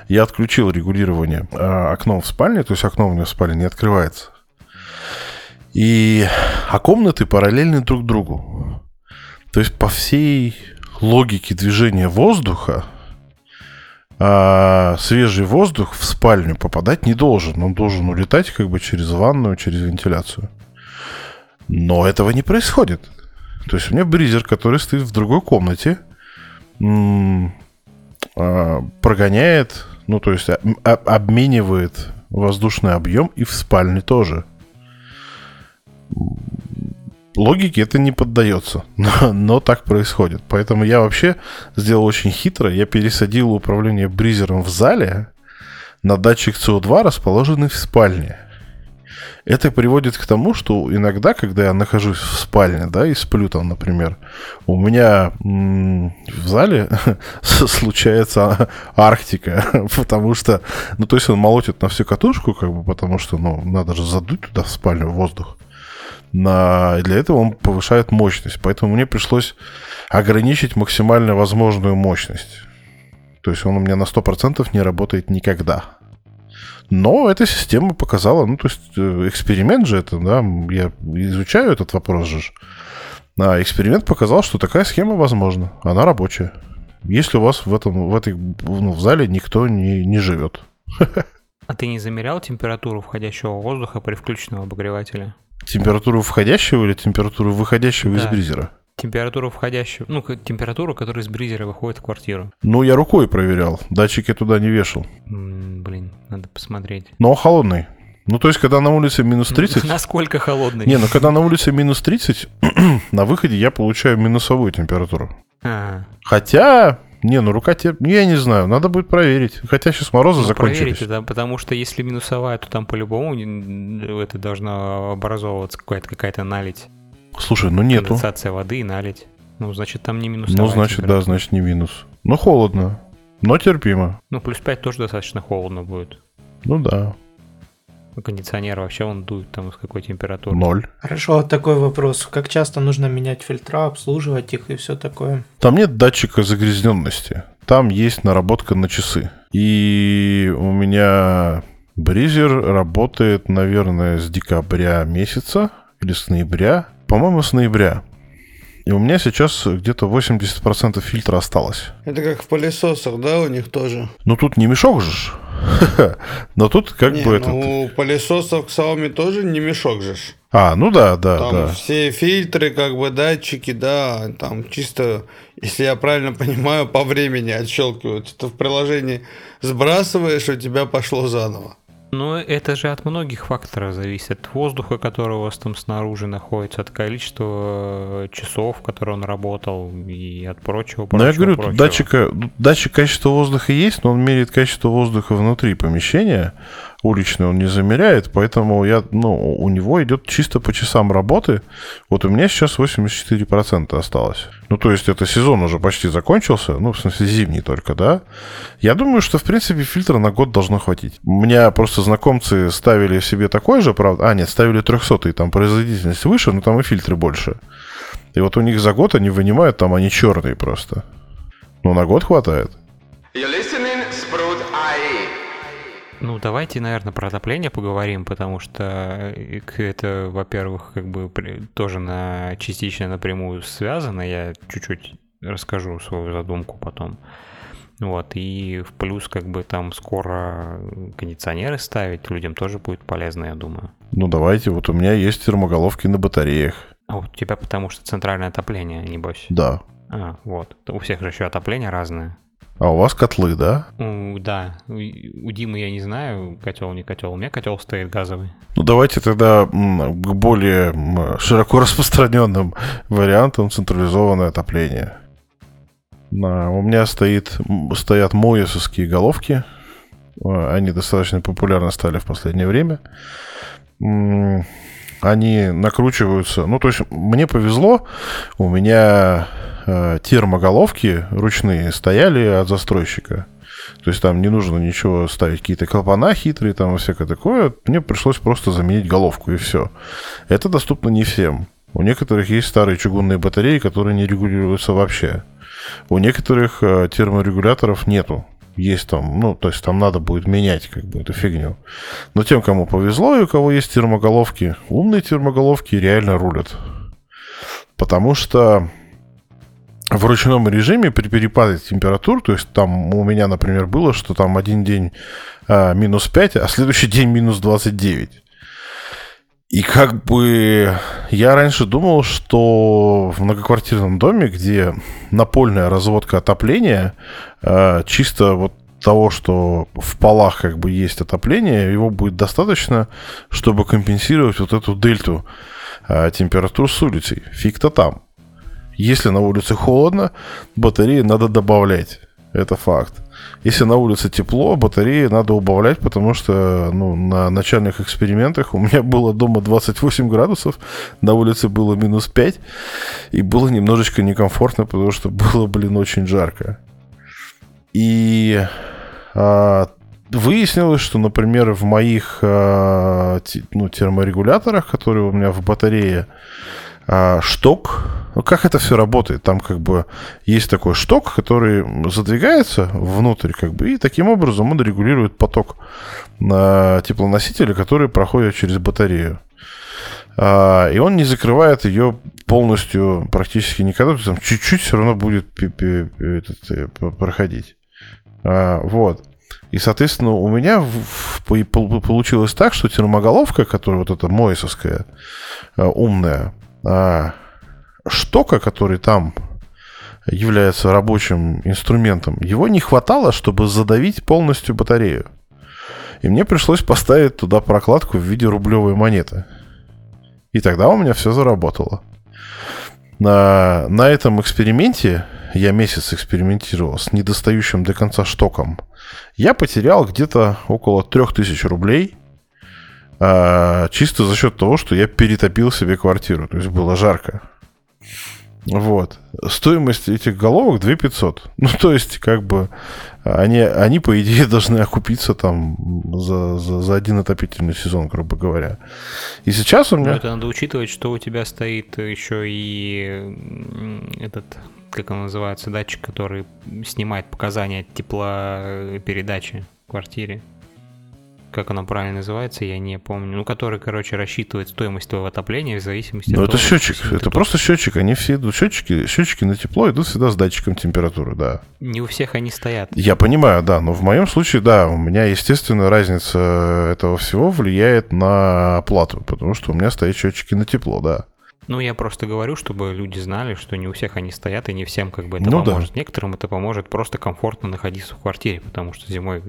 Я отключил регулирование э, окном в спальне, то есть окно у меня в спальне не открывается. И, а комнаты параллельны друг другу. То есть по всей логике движения воздуха а свежий воздух в спальню попадать не должен. Он должен улетать как бы через ванную, через вентиляцию. Но этого не происходит. То есть у меня бризер, который стоит в другой комнате, а, прогоняет, ну то есть обменивает воздушный объем и в спальне тоже. Логике это не поддается, но, но так происходит. Поэтому я вообще сделал очень хитро. Я пересадил управление бризером в зале на датчик CO2, расположенный в спальне. Это приводит к тому, что иногда, когда я нахожусь в спальне, да, и сплю там, например, у меня в зале случается Арктика, потому что, ну, то есть он молотит на всю катушку, как бы, потому что, ну, надо же задуть туда в спальню воздух. На... Для этого он повышает мощность. Поэтому мне пришлось ограничить максимально возможную мощность. То есть он у меня на 100% не работает никогда. Но эта система показала, ну, то есть э, эксперимент же это, да, я изучаю этот вопрос же. А эксперимент показал, что такая схема возможна, она рабочая. Если у вас в этом, в этой, ну, в зале никто не, не живет. А ты не замерял температуру входящего воздуха при включенном обогревателе? Температуру входящего или температуру выходящего да. из бризера? Температуру входящую, ну, температуру, которая из бризера выходит в квартиру. Ну, я рукой проверял, датчики туда не вешал. М, блин, надо посмотреть. Но холодный. Ну, то есть, когда на улице минус 30... Насколько холодный? Не, ну, когда на улице минус 30, на выходе я получаю минусовую температуру. А. Хотя, не, ну рука тебе... Я не знаю, надо будет проверить. Хотя сейчас морозы ну, закончились. Проверите, да, потому что если минусовая, то там по-любому это должна образовываться какая-то какая-то налить. Слушай, ну нету. Конденсация воды и налить. Ну, значит, там не минус. Ну, значит, да, значит, не минус. Ну, холодно, но терпимо. Ну, плюс 5 тоже достаточно холодно будет. Ну да. Ну, кондиционер вообще он дует там с какой температурой? Ноль. Хорошо, вот такой вопрос. Как часто нужно менять фильтра, обслуживать их и все такое? Там нет датчика загрязненности. Там есть наработка на часы. И у меня бризер работает, наверное, с декабря месяца или с ноября по-моему, с ноября. И у меня сейчас где-то 80% фильтра осталось. Это как в пылесосах, да, у них тоже? Ну тут не мешок же. Но тут как не, бы это... Ну, у пылесосов Xiaomi тоже не мешок же. А, ну да, да, там да. все фильтры, как бы датчики, да, там чисто, если я правильно понимаю, по времени отщелкивают. Это в приложении сбрасываешь, у тебя пошло заново. Но это же от многих факторов зависит. От воздуха, который у вас там снаружи находится, от количества э, часов, которые он работал, и от прочего. Но я говорю, прочего. Датчика, датчик качества воздуха есть, но он меряет качество воздуха внутри помещения уличный он не замеряет, поэтому я, ну, у него идет чисто по часам работы. Вот у меня сейчас 84% осталось. Ну, то есть это сезон уже почти закончился, ну, в смысле зимний только, да. Я думаю, что, в принципе, фильтра на год должно хватить. У меня просто знакомцы ставили себе такой же, правда, а, нет, ставили 300 и там производительность выше, но там и фильтры больше. И вот у них за год они вынимают, там они черные просто. Ну, на год хватает. You're listening, ну, давайте, наверное, про отопление поговорим, потому что э, это, во-первых, как бы тоже на частично напрямую связано. Я чуть-чуть расскажу свою задумку потом. Вот, и в плюс как бы там скоро кондиционеры ставить людям тоже будет полезно, я думаю. Ну давайте, вот у меня есть термоголовки на батареях. А у тебя потому что центральное отопление, небось? Да. А, вот. У всех же еще отопление разное. А у вас котлы, да? У, да. У, у Димы я не знаю, котел не котел. У меня котел стоит газовый. Ну давайте тогда к более широко распространенным вариантам централизованное отопление. У меня стоит, стоят моесовские головки. Они достаточно популярны стали в последнее время. Они накручиваются. Ну, то есть, мне повезло. У меня э, термоголовки ручные стояли от застройщика. То есть там не нужно ничего ставить, какие-то клапана хитрые там и всякое такое. Мне пришлось просто заменить головку и все. Это доступно не всем. У некоторых есть старые чугунные батареи, которые не регулируются вообще. У некоторых э, терморегуляторов нету. Есть там, ну, то есть там надо будет менять как бы эту фигню. Но тем, кому повезло и у кого есть термоголовки, умные термоголовки реально рулят. Потому что в ручном режиме при перепаде температур, то есть там у меня, например, было, что там один день а, минус 5, а следующий день минус 29. И как бы я раньше думал, что в многоквартирном доме, где напольная разводка отопления, э, чисто вот того, что в полах как бы есть отопление, его будет достаточно, чтобы компенсировать вот эту дельту э, температур с улицей. Фиг-то там. Если на улице холодно, батареи надо добавлять. Это факт. Если на улице тепло, батареи надо убавлять, потому что ну, на начальных экспериментах у меня было дома 28 градусов, на улице было минус 5, и было немножечко некомфортно, потому что было, блин, очень жарко. И а, выяснилось, что, например, в моих а, ну, терморегуляторах, которые у меня в батарее, шток. Ну, как это все работает? Там как бы есть такой шток, который задвигается внутрь, как бы, и таким образом он регулирует поток на теплоносителя, который проходит через батарею. А, и он не закрывает ее полностью практически никогда, там чуть-чуть все равно будет э, проходить. А, вот. И, соответственно, у меня получилось так, что термоголовка, которая вот эта Моисовская, э, умная, а, штока, который там является рабочим инструментом, его не хватало, чтобы задавить полностью батарею. И мне пришлось поставить туда прокладку в виде рублевой монеты. И тогда у меня все заработало. На, на этом эксперименте, я месяц экспериментировал с недостающим до конца штоком, я потерял где-то около 3000 рублей – а, чисто за счет того, что я перетопил себе квартиру. То есть было жарко. Вот. Стоимость этих головок 2 500. Ну, то есть, как бы, они, они по идее, должны окупиться там за, за, за один отопительный сезон, грубо говоря. И сейчас у меня... Но это надо учитывать, что у тебя стоит еще и этот, как он называется, датчик, который снимает показания теплопередачи в квартире как она правильно называется, я не помню, ну, который, короче, рассчитывает стоимость твоего отопления в зависимости ну, от это счетчик, это просто счетчик, они все идут, счетчики, счетчики на тепло идут всегда с датчиком температуры, да. Не у всех они стоят. Я понимаю, да, но в моем случае, да, у меня, естественно, разница этого всего влияет на оплату, потому что у меня стоят счетчики на тепло, да. Ну, я просто говорю, чтобы люди знали, что не у всех они стоят, и не всем как бы это ну, поможет. Да. Некоторым это поможет просто комфортно находиться в квартире, потому что зимой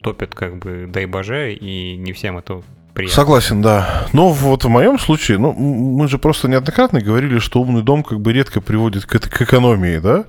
топят как бы дай боже, и не всем это приятно. Согласен, да. Но вот в моем случае, ну, мы же просто неоднократно говорили, что умный дом как бы редко приводит к, к экономии, да?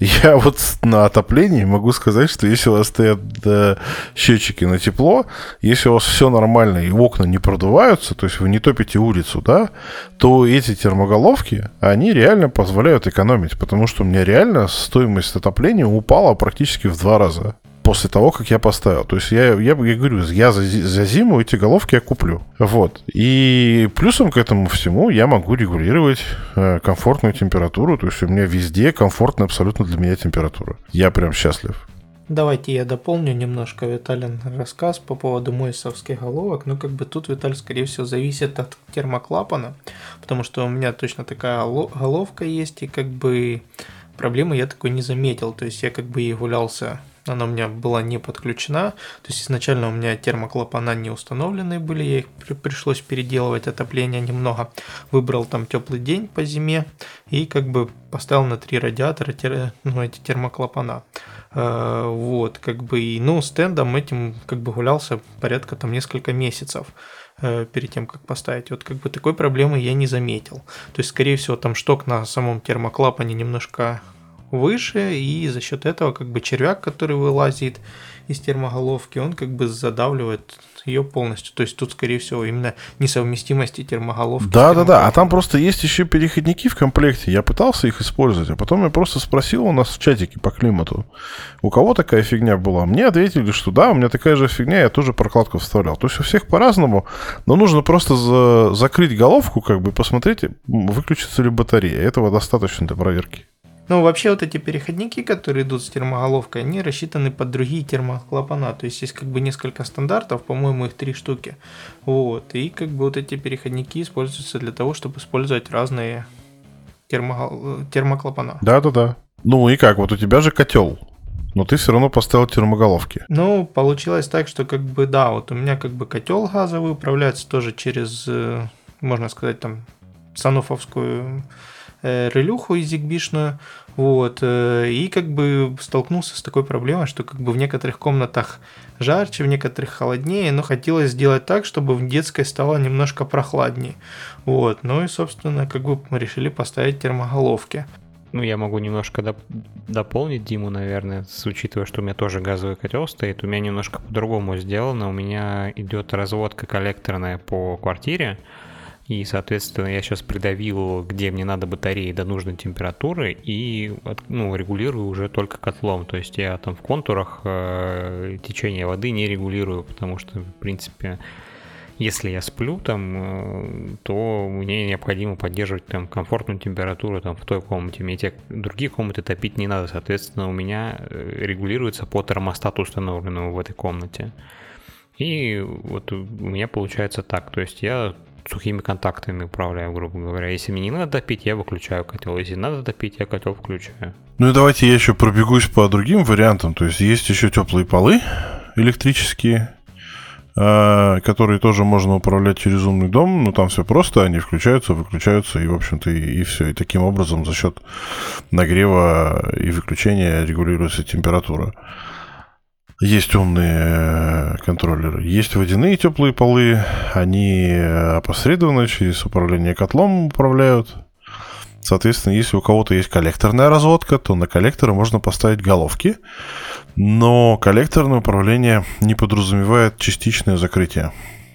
Я вот на отоплении могу сказать, что если у вас стоят да, счетчики на тепло, если у вас все нормально и окна не продуваются, то есть вы не топите улицу, да, то эти термоголовки, они реально позволяют экономить, потому что у меня реально стоимость отопления упала практически в два раза после того, как я поставил. То есть я, я, я говорю, я за, за зиму эти головки я куплю. Вот. И плюсом к этому всему я могу регулировать э, комфортную температуру. То есть у меня везде комфортная абсолютно для меня температура. Я прям счастлив. Давайте я дополню немножко Виталин рассказ по поводу мойсовских головок. Ну, как бы тут, Виталь, скорее всего, зависит от термоклапана, потому что у меня точно такая головка есть, и как бы проблемы я такой не заметил. То есть я как бы и гулялся она у меня была не подключена. То есть изначально у меня термоклапана не установленные были, я их при- пришлось переделывать, отопление немного. Выбрал там теплый день по зиме и как бы поставил на три радиатора тер- ну, эти термоклапана. Э, Вот, как бы, и, ну, стендом этим как бы гулялся порядка там несколько месяцев э, перед тем, как поставить. Вот как бы такой проблемы я не заметил. То есть, скорее всего, там шток на самом термоклапане немножко выше, и за счет этого как бы червяк, который вылазит из термоголовки, он как бы задавливает ее полностью. То есть тут, скорее всего, именно несовместимости термоголовки. Да, да, да. А там просто есть еще переходники в комплекте. Я пытался их использовать, а потом я просто спросил у нас в чатике по климату, у кого такая фигня была. Мне ответили, что да, у меня такая же фигня, я тоже прокладку вставлял. То есть у всех по-разному, но нужно просто за- закрыть головку, как бы, посмотреть, выключится ли батарея. Этого достаточно для проверки. Ну, вообще вот эти переходники, которые идут с термоголовкой, они рассчитаны под другие термоклапана. То есть есть как бы несколько стандартов, по-моему, их три штуки. Вот. И как бы вот эти переходники используются для того, чтобы использовать разные термо... термоклапана. Да, да, да. Ну и как, вот у тебя же котел, но ты все равно поставил термоголовки. Ну, получилось так, что как бы да, вот у меня как бы котел газовый управляется тоже через, э, можно сказать, там, сануфовскую релюху изигбишную, вот, э, и как бы столкнулся с такой проблемой, что как бы в некоторых комнатах жарче, в некоторых холоднее, но хотелось сделать так, чтобы в детской стало немножко прохладнее, вот, ну и, собственно, как бы мы решили поставить термоголовки. Ну, я могу немножко доп- дополнить Диму, наверное, с учитывая, что у меня тоже газовый котел стоит. У меня немножко по-другому сделано. У меня идет разводка коллекторная по квартире. И, соответственно, я сейчас придавил, где мне надо батареи до нужной температуры и ну, регулирую уже только котлом. То есть я там в контурах э, течение воды не регулирую, потому что, в принципе, если я сплю там, э, то мне необходимо поддерживать там комфортную температуру там в той комнате. Мне те другие комнаты топить не надо, соответственно, у меня э, регулируется по термостату, установленному в этой комнате. И вот у меня получается так, то есть я сухими контактами управляю, грубо говоря. Если мне не надо топить, я выключаю котел. Если надо топить, я котел включаю. Ну и давайте я еще пробегусь по другим вариантам. То есть есть еще теплые полы электрические, а, которые тоже можно управлять через умный дом. Но там все просто, они включаются, выключаются, и, в общем-то, и, все. И таким образом за счет нагрева и выключения регулируется температура. Есть умные э, контроллеры, есть водяные теплые полы, они опосредованно через управление котлом управляют. Соответственно, если у кого-то есть коллекторная разводка, то на коллекторы можно поставить головки, но коллекторное управление не подразумевает частичное закрытие.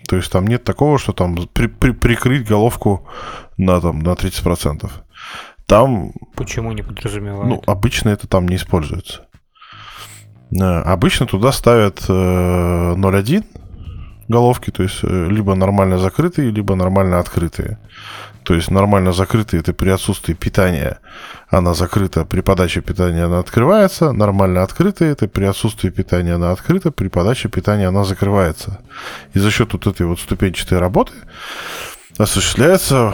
То есть там нет такого, что там при- при- прикрыть головку на, там, на 30%. Там Почему не подразумевает? ну, обычно это там не используется. Э, Обычно туда ставят э, 0.1 головки, то есть э, либо нормально закрытые, либо нормально открытые. То есть нормально закрытые это при отсутствии питания, она закрыта, при подаче питания она открывается. Нормально открытые это при отсутствии питания она открыта, при подаче питания она закрывается. И за счет вот этой вот ступенчатой работы осуществляется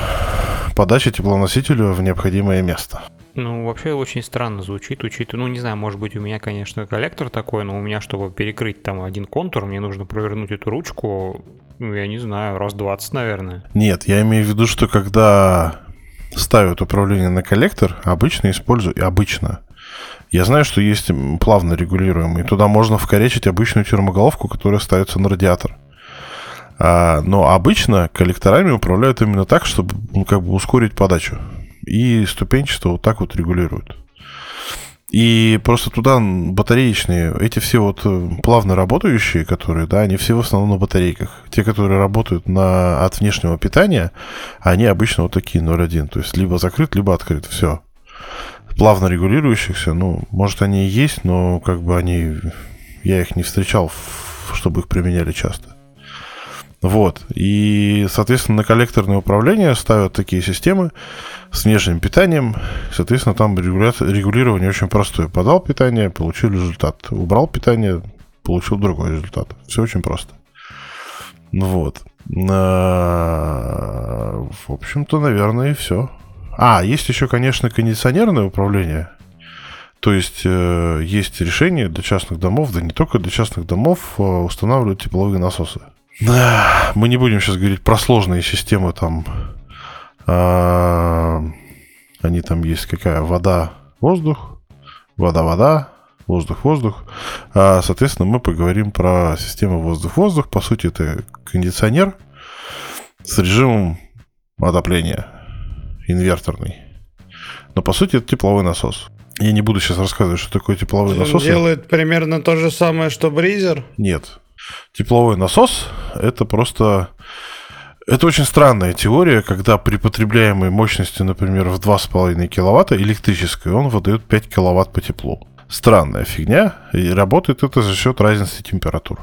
подача теплоносителю в необходимое место. Ну, вообще очень странно звучит, учитывая, ну, не знаю, может быть, у меня, конечно, коллектор такой, но у меня, чтобы перекрыть там один контур, мне нужно провернуть эту ручку, ну, я не знаю, раз 20, наверное. Нет, я имею в виду, что когда ставят управление на коллектор, обычно используют, обычно. Я знаю, что есть плавно регулируемый, туда можно вкорячить обычную термоголовку, которая ставится на радиатор. А, но обычно коллекторами управляют именно так, чтобы ну, как бы ускорить подачу. И ступенчато вот так вот регулируют. И просто туда батареечные, эти все вот э, плавно работающие, которые, да, они все в основном на батарейках. Те, которые работают на, от внешнего питания, они обычно вот такие 0.1. То есть либо закрыт, либо открыт. Все. Плавно регулирующихся, ну, может, они и есть, но как бы они... Я их не встречал, чтобы их применяли часто. Вот. И, соответственно, на коллекторное управление ставят такие системы с внешним питанием. Соответственно, там регулирование очень простое. Подал питание, получил результат. Убрал питание, получил другой результат. Все очень просто. Ну Вот. А, В общем-то, наверное, и все. А, есть еще, конечно, кондиционерное управление. То есть э, есть решение для частных домов, да не только для частных домов, э, устанавливать тепловые насосы. Да, мы не будем сейчас говорить про сложные системы, там, э, они там есть какая, вода, воздух, вода-вода, воздух-воздух. А, соответственно, мы поговорим про систему воздух-воздух. По сути, это кондиционер с режимом отопления, инверторный. Но по сути это тепловой насос. Я не буду сейчас рассказывать, что такое тепловой Он насос. делает примерно то же самое, что бризер. Нет. Тепловой насос это просто... Это очень странная теория, когда при потребляемой мощности, например, в 2,5 киловатта электрической, он выдает 5 киловатт по теплу. Странная фигня, и работает это за счет разницы температур.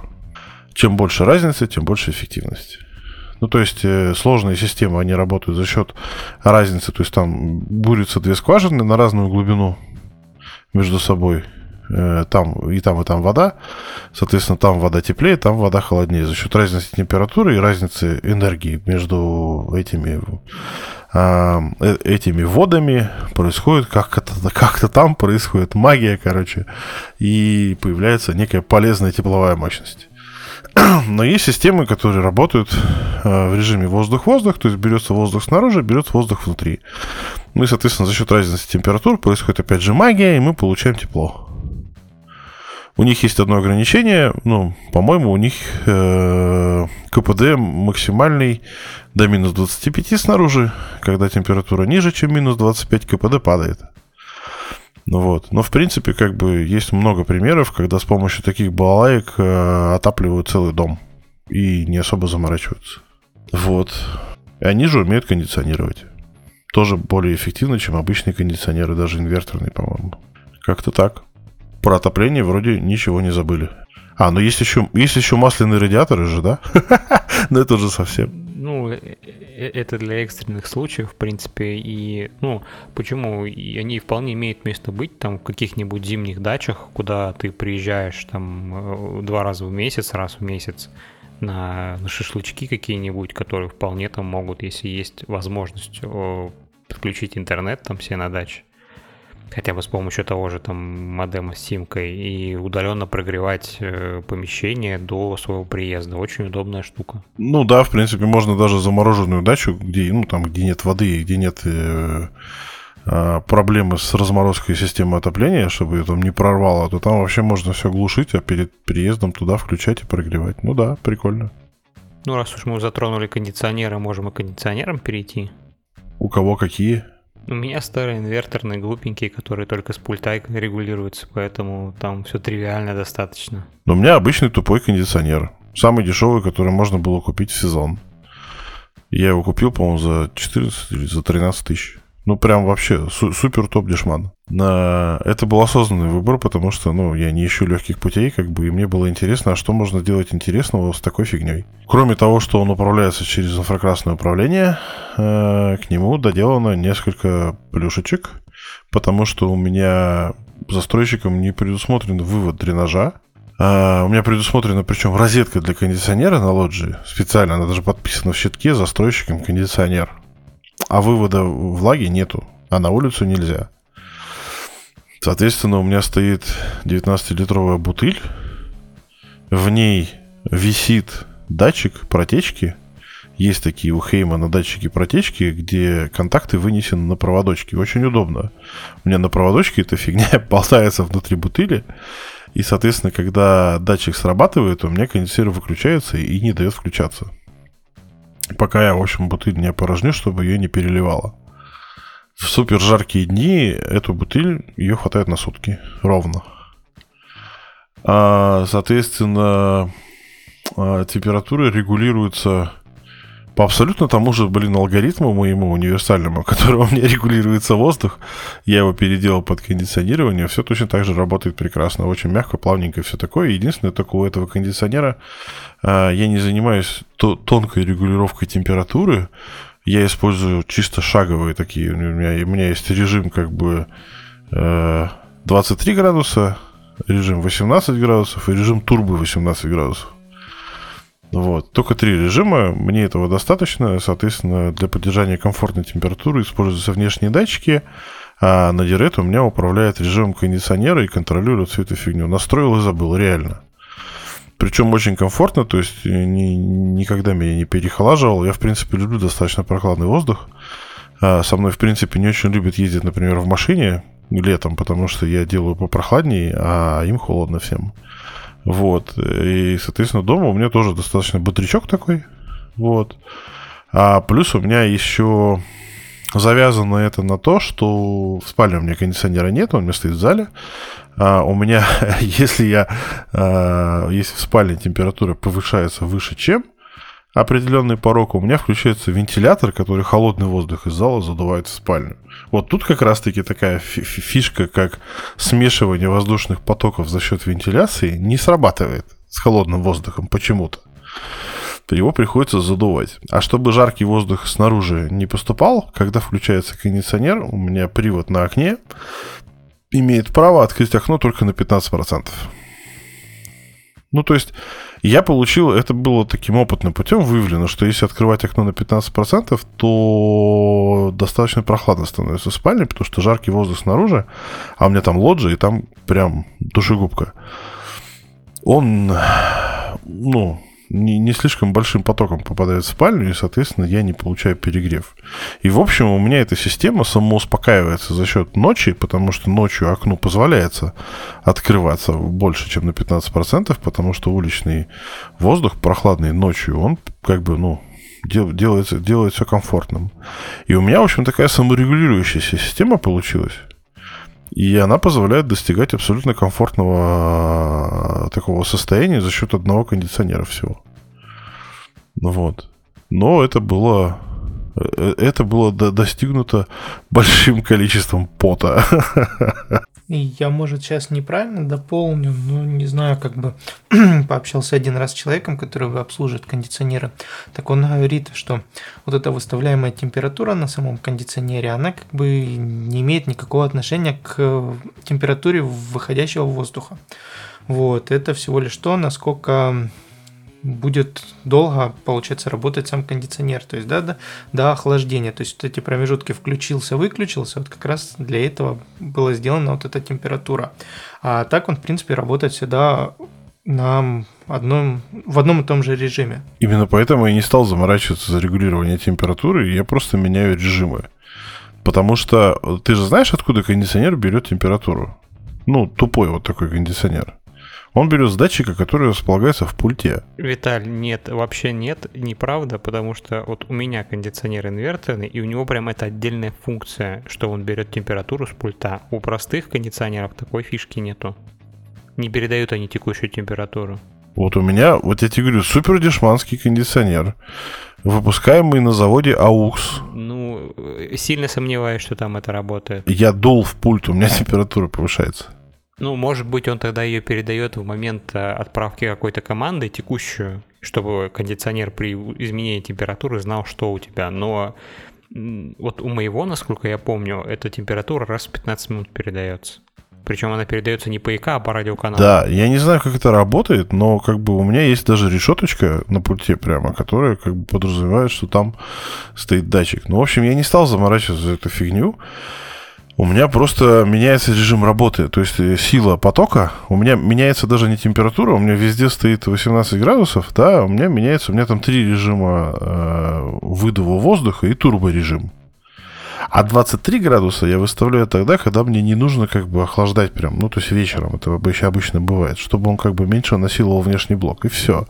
Чем больше разницы, тем больше эффективности. Ну, то есть э, сложные системы, они работают за счет разницы. То есть там бурятся две скважины на разную глубину между собой. Э, там и там, и там вода. Соответственно, там вода теплее, там вода холоднее. За счет разницы температуры и разницы энергии между этими э, этими водами происходит как-то как там происходит магия, короче, и появляется некая полезная тепловая мощность. Но есть системы, которые работают э, в режиме воздух-воздух, то есть берется воздух снаружи, берется воздух внутри. Ну и, соответственно, за счет разницы температур происходит опять же магия, и мы получаем тепло. У них есть одно ограничение, ну, по-моему, у них э, КПД максимальный до минус 25 снаружи, когда температура ниже, чем минус 25, КПД падает. Ну вот. Но в принципе, как бы есть много примеров, когда с помощью таких балалаек э, отапливают целый дом и не особо заморачиваются. Вот. И они же умеют кондиционировать. Тоже более эффективно, чем обычные кондиционеры, даже инверторные, по-моему. Как-то так. Про отопление вроде ничего не забыли. А, ну есть еще, есть еще масляные радиаторы же, да? Но это уже совсем. Ну, э, э, это для экстренных случаев, в принципе, и, ну, почему? И они вполне имеют место быть там в каких-нибудь зимних дачах, куда ты приезжаешь там э, два раза в месяц, раз в месяц на, на шашлычки какие-нибудь, которые вполне там могут, если есть возможность подключить интернет там все на даче, хотя бы с помощью того же там модема с симкой и удаленно прогревать э, помещение до своего приезда. Очень удобная штука. Ну да, в принципе, можно даже замороженную дачу, где, ну, там, где нет воды, где нет э, э, проблемы с разморозкой системы отопления, чтобы ее там не прорвало, то там вообще можно все глушить, а перед приездом туда включать и прогревать. Ну да, прикольно. Ну, раз уж мы затронули кондиционеры, можем и кондиционерам перейти. У кого какие? У меня старые инверторные, глупенькие, которые только с пульта регулируются, поэтому там все тривиально достаточно. Но у меня обычный тупой кондиционер. Самый дешевый, который можно было купить в сезон. Я его купил, по-моему, за 14 или за 13 тысяч. Ну, прям вообще су- супер топ дешман. На... Это был осознанный выбор, потому что, ну, я не ищу легких путей, как бы, и мне было интересно, а что можно сделать интересного с такой фигней. Кроме того, что он управляется через инфракрасное управление, э, к нему доделано несколько плюшечек, потому что у меня застройщиком не предусмотрен вывод дренажа, Uh, у меня предусмотрена, причем розетка для кондиционера на лоджии. Специально, она даже подписана в щитке застройщиком кондиционер. А вывода влаги нету, а на улицу нельзя. Соответственно, у меня стоит 19-литровая бутыль. В ней висит датчик протечки. Есть такие у Хеймана датчики протечки, где контакты вынесены на проводочке. Очень удобно. У меня на проводочке эта фигня болтается внутри бутыли. И, соответственно, когда датчик срабатывает, у меня кондиционер выключается и не дает включаться. Пока я, в общем, бутыль не опорожню, чтобы ее не переливало. В супер жаркие дни эту бутыль, ее хватает на сутки. Ровно. А, соответственно, а, температура регулируется по абсолютно тому же, блин, алгоритму моему универсальному, которым у меня регулируется воздух. Я его переделал под кондиционирование. Все точно так же работает прекрасно. Очень мягко, плавненько, все такое. Единственное, только у этого кондиционера э, я не занимаюсь то, тонкой регулировкой температуры. Я использую чисто шаговые такие. У меня, у меня есть режим как бы э, 23 градуса, режим 18 градусов и режим турбо 18 градусов. Вот. Только три режима, мне этого достаточно. Соответственно, для поддержания комфортной температуры используются внешние датчики, А на Direct у меня управляет режимом кондиционера и контролирует всю эту фигню. Настроил и забыл, реально. Причем очень комфортно, то есть ни, никогда меня не перехолаживал. Я, в принципе, люблю достаточно прохладный воздух. А со мной, в принципе, не очень любят ездить, например, в машине летом, потому что я делаю попрохладнее, а им холодно всем. Вот. И, соответственно, дома у меня тоже достаточно бодрячок такой. Вот. А плюс у меня еще завязано это на то, что в спальне у меня кондиционера нет, он у меня стоит в зале. А у меня, если я, а, если в спальне температура повышается выше, чем определенный порог, у меня включается вентилятор, который холодный воздух из зала задувает в спальню. Вот тут как раз-таки такая фишка, как смешивание воздушных потоков за счет вентиляции, не срабатывает с холодным воздухом почему-то. Его приходится задувать. А чтобы жаркий воздух снаружи не поступал, когда включается кондиционер, у меня привод на окне имеет право открыть окно только на 15%. Ну, то есть, я получил, это было таким опытным путем выявлено, что если открывать окно на 15%, то достаточно прохладно становится в спальне, потому что жаркий воздух снаружи, а у меня там лоджия, и там прям душегубка. Он, ну, не, не слишком большим потоком попадает в спальню, и, соответственно, я не получаю перегрев. И, в общем, у меня эта система самоуспокаивается за счет ночи, потому что ночью окну позволяется открываться больше, чем на 15%, потому что уличный воздух прохладный ночью, он как бы, ну, делается, делает все комфортным. И у меня, в общем, такая саморегулирующаяся система получилась. И она позволяет достигать абсолютно комфортного э, такого состояния за счет одного кондиционера всего. Вот. Но это было это было достигнуто большим количеством пота. Я, может, сейчас неправильно дополню, но не знаю, как бы пообщался один раз с человеком, который обслуживает кондиционеры. Так он говорит, что вот эта выставляемая температура на самом кондиционере, она как бы не имеет никакого отношения к температуре выходящего воздуха. Вот, это всего лишь то, насколько будет долго, получается, работать сам кондиционер, то есть да, до, до охлаждения. То есть вот эти промежутки включился, выключился, вот как раз для этого была сделана вот эта температура. А так он, в принципе, работает всегда на одном, в одном и том же режиме. Именно поэтому я не стал заморачиваться за регулирование температуры, я просто меняю режимы. Потому что ты же знаешь, откуда кондиционер берет температуру? Ну, тупой вот такой кондиционер. Он берет с датчика, который располагается в пульте. Виталь, нет, вообще нет, неправда, потому что вот у меня кондиционер инверторный, и у него прям это отдельная функция, что он берет температуру с пульта. У простых кондиционеров такой фишки нету. Не передают они текущую температуру. Вот у меня, вот я тебе говорю, супер дешманский кондиционер, выпускаемый на заводе AUX. Ну, сильно сомневаюсь, что там это работает. Я дул в пульт, у меня температура повышается. Ну, может быть, он тогда ее передает в момент э, отправки какой-то команды текущую, чтобы кондиционер при изменении температуры знал, что у тебя. Но вот у моего, насколько я помню, эта температура раз в 15 минут передается. Причем она передается не по ИК, а по радиоканалу. Да, я не знаю, как это работает, но как бы у меня есть даже решеточка на пульте прямо, которая как бы подразумевает, что там стоит датчик. Ну, в общем, я не стал заморачиваться за эту фигню. У меня просто меняется режим работы, то есть э, сила потока. У меня меняется даже не температура, у меня везде стоит 18 градусов, да, у меня меняется, у меня там три режима э, выдува воздуха и турборежим. А 23 градуса я выставляю тогда, когда мне не нужно как бы охлаждать прям, ну то есть вечером, это обычно, бывает, чтобы он как бы меньше насиловал внешний блок, и все.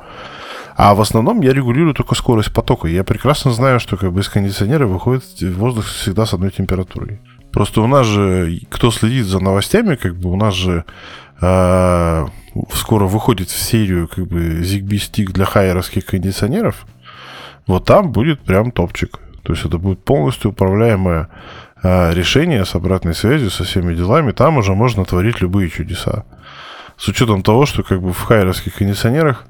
А в основном я регулирую только скорость потока. Я прекрасно знаю, что как бы из кондиционера выходит воздух всегда с одной температурой. Просто у нас же, кто следит за новостями, как бы у нас же э, скоро выходит в серию как бы ZigBee стик для хайеровских кондиционеров. Вот там будет прям топчик. То есть это будет полностью управляемое э, решение с обратной связью, со всеми делами. Там уже можно творить любые чудеса. С учетом того, что как бы в хайеровских кондиционерах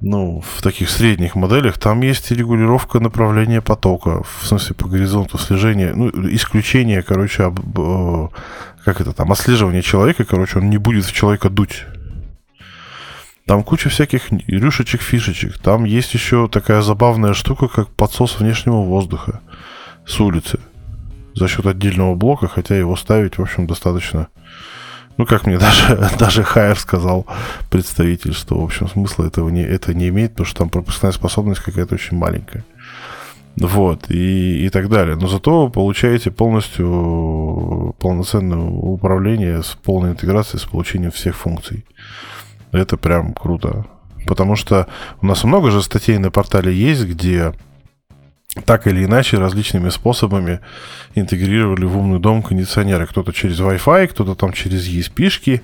ну, в таких средних моделях, там есть регулировка направления потока, в смысле по горизонту слежения, ну, исключение, короче, об, э, как это там, отслеживание человека, короче, он не будет в человека дуть. Там куча всяких рюшечек, фишечек. Там есть еще такая забавная штука, как подсос внешнего воздуха с улицы. за счет отдельного блока, хотя его ставить, в общем, достаточно ну, как мне даже, даже Хайер сказал, представитель, что, в общем, смысла этого не, это не имеет, потому что там пропускная способность какая-то очень маленькая. Вот, и, и так далее. Но зато вы получаете полностью полноценное управление с полной интеграцией, с получением всех функций. Это прям круто. Потому что у нас много же статей на портале есть, где так или иначе различными способами интегрировали в умный дом кондиционеры. Кто-то через Wi-Fi, кто-то там через ESP-шки,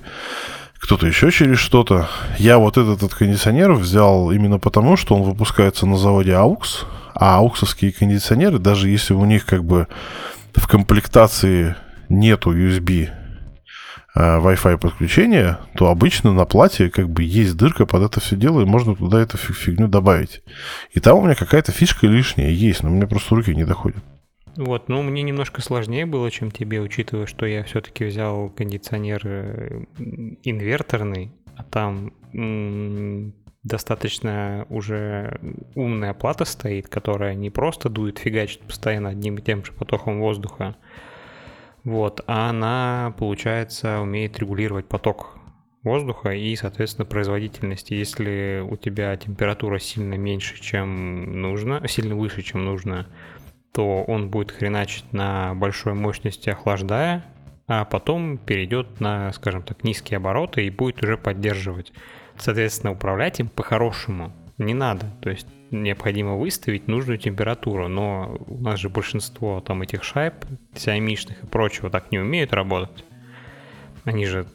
кто-то еще через что-то. Я вот этот, этот кондиционер взял именно потому, что он выпускается на заводе AUX, а ауксовские кондиционеры, даже если у них как бы в комплектации нету USB Wi-Fi подключения, то обычно на плате как бы есть дырка под это все дело, и можно туда эту фигню добавить. И там у меня какая-то фишка лишняя есть, но мне просто руки не доходят. Вот, ну мне немножко сложнее было, чем тебе, учитывая, что я все-таки взял кондиционер э, инверторный, а там достаточно уже умная плата стоит, которая не просто дует, фигачит постоянно одним и тем же потоком воздуха, вот, а она, получается, умеет регулировать поток воздуха и, соответственно, производительность. Если у тебя температура сильно меньше, чем нужно, сильно выше, чем нужно, то он будет хреначить на большой мощности, охлаждая, а потом перейдет на, скажем так, низкие обороты и будет уже поддерживать. Соответственно, управлять им по-хорошему не надо. То есть необходимо выставить нужную температуру, но у нас же большинство там этих шайб, сиамишных и прочего так не умеют работать. Они же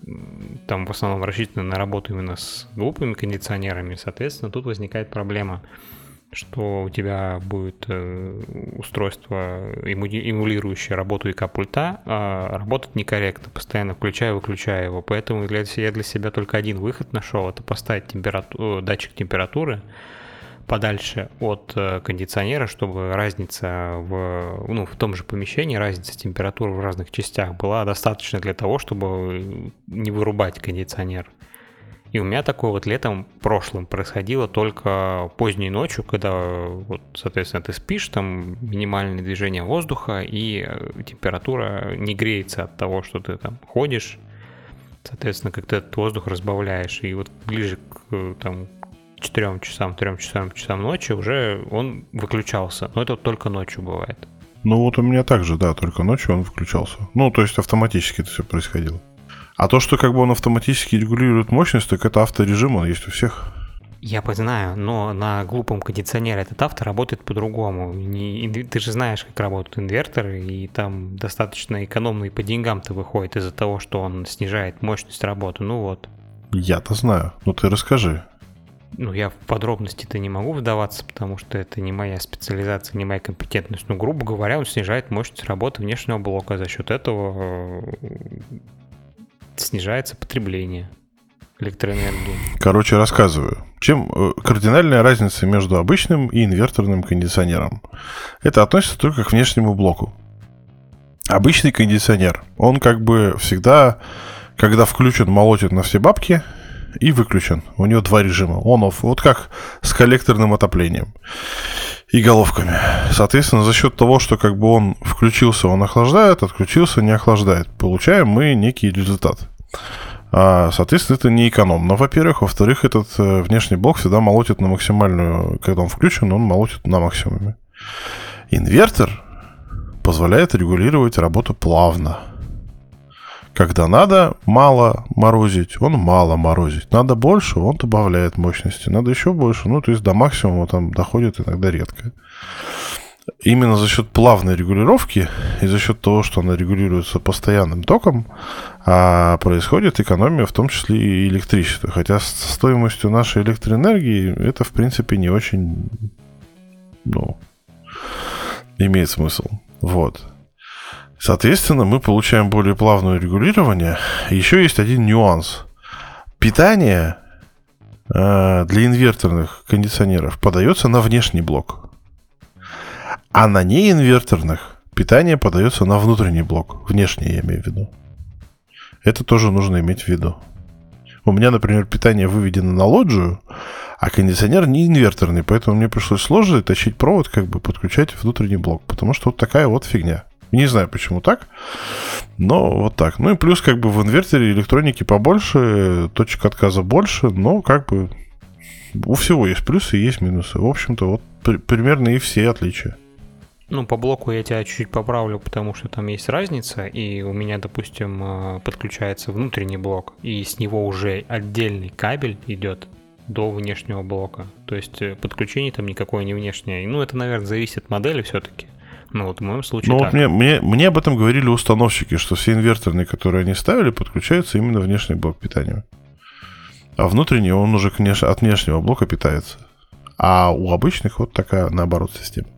там в основном рассчитаны на работу именно с глупыми кондиционерами, соответственно, тут возникает проблема, что у тебя будет э, устройство, эмулирующее работу ИК пульта, а работать некорректно, постоянно включая и выключая его. Поэтому я для себя только один выход нашел, это поставить температуру, датчик температуры, подальше от э, кондиционера, чтобы разница в, ну, в том же помещении, разница температуры в разных частях была достаточно для того, чтобы не вырубать кондиционер. И у меня такое вот летом прошлым происходило только поздней ночью, когда, вот, соответственно, ты спишь, там минимальное движение воздуха, и э, температура не греется от того, что ты там ходишь. Соответственно, как ты этот воздух разбавляешь. И вот ближе к там, 4 часам, 3 часам, часам ночи уже он выключался. Но это только ночью бывает. Ну вот у меня также, да, только ночью он выключался. Ну, то есть автоматически это все происходило. А то, что как бы он автоматически регулирует мощность, так это авторежим, он есть у всех. Я знаю, но на глупом кондиционере этот авто работает по-другому. Ты же знаешь, как работают инверторы, и там достаточно экономно по деньгам-то выходит из-за того, что он снижает мощность работы. Ну вот. Я-то знаю. Ну ты расскажи ну, я в подробности-то не могу вдаваться, потому что это не моя специализация, не моя компетентность. Но, грубо говоря, он снижает мощность работы внешнего блока. За счет этого э, снижается потребление электроэнергии. Короче, рассказываю. Чем э, кардинальная разница между обычным и инверторным кондиционером? Это относится только к внешнему блоку. Обычный кондиционер, он как бы всегда, когда включен, молотит на все бабки – и выключен. У него два режима. On-off. Вот как с коллекторным отоплением и головками. Соответственно, за счет того, что как бы он включился, он охлаждает, отключился, не охлаждает, получаем мы некий результат. А, соответственно, это не экономно, во-первых. Во-вторых, этот э, внешний блок всегда молотит на максимальную, когда он включен, он молотит на максимуме. Инвертор позволяет регулировать работу плавно. Когда надо мало морозить, он мало морозит. Надо больше, он добавляет мощности. Надо еще больше, ну, то есть до максимума там доходит иногда редко. Именно за счет плавной регулировки и за счет того, что она регулируется постоянным током, а происходит экономия, в том числе и электричества. Хотя с стоимостью нашей электроэнергии это, в принципе, не очень, ну, имеет смысл. Вот. Соответственно, мы получаем более плавное регулирование. Еще есть один нюанс. Питание э, для инверторных кондиционеров подается на внешний блок. А на неинверторных питание подается на внутренний блок. Внешний, я имею в виду. Это тоже нужно иметь в виду. У меня, например, питание выведено на лоджию, а кондиционер не инверторный, поэтому мне пришлось сложно тащить провод, как бы подключать внутренний блок, потому что вот такая вот фигня. Не знаю, почему так, но вот так. Ну и плюс как бы в инверторе электроники побольше, точек отказа больше, но как бы у всего есть плюсы и есть минусы. В общем-то, вот при- примерно и все отличия. Ну, по блоку я тебя чуть-чуть поправлю, потому что там есть разница, и у меня, допустим, э, подключается внутренний блок, и с него уже отдельный кабель идет до внешнего блока. То есть э, подключение там никакое не внешнее. Ну, это, наверное, зависит от модели все-таки. Ну, вот в моем случае Ну так. вот мне, мне, мне об этом говорили установщики, что все инверторные, которые они ставили, подключаются именно внешний блок питания. А внутренний он уже внеш- от внешнего блока питается. А у обычных вот такая наоборот система.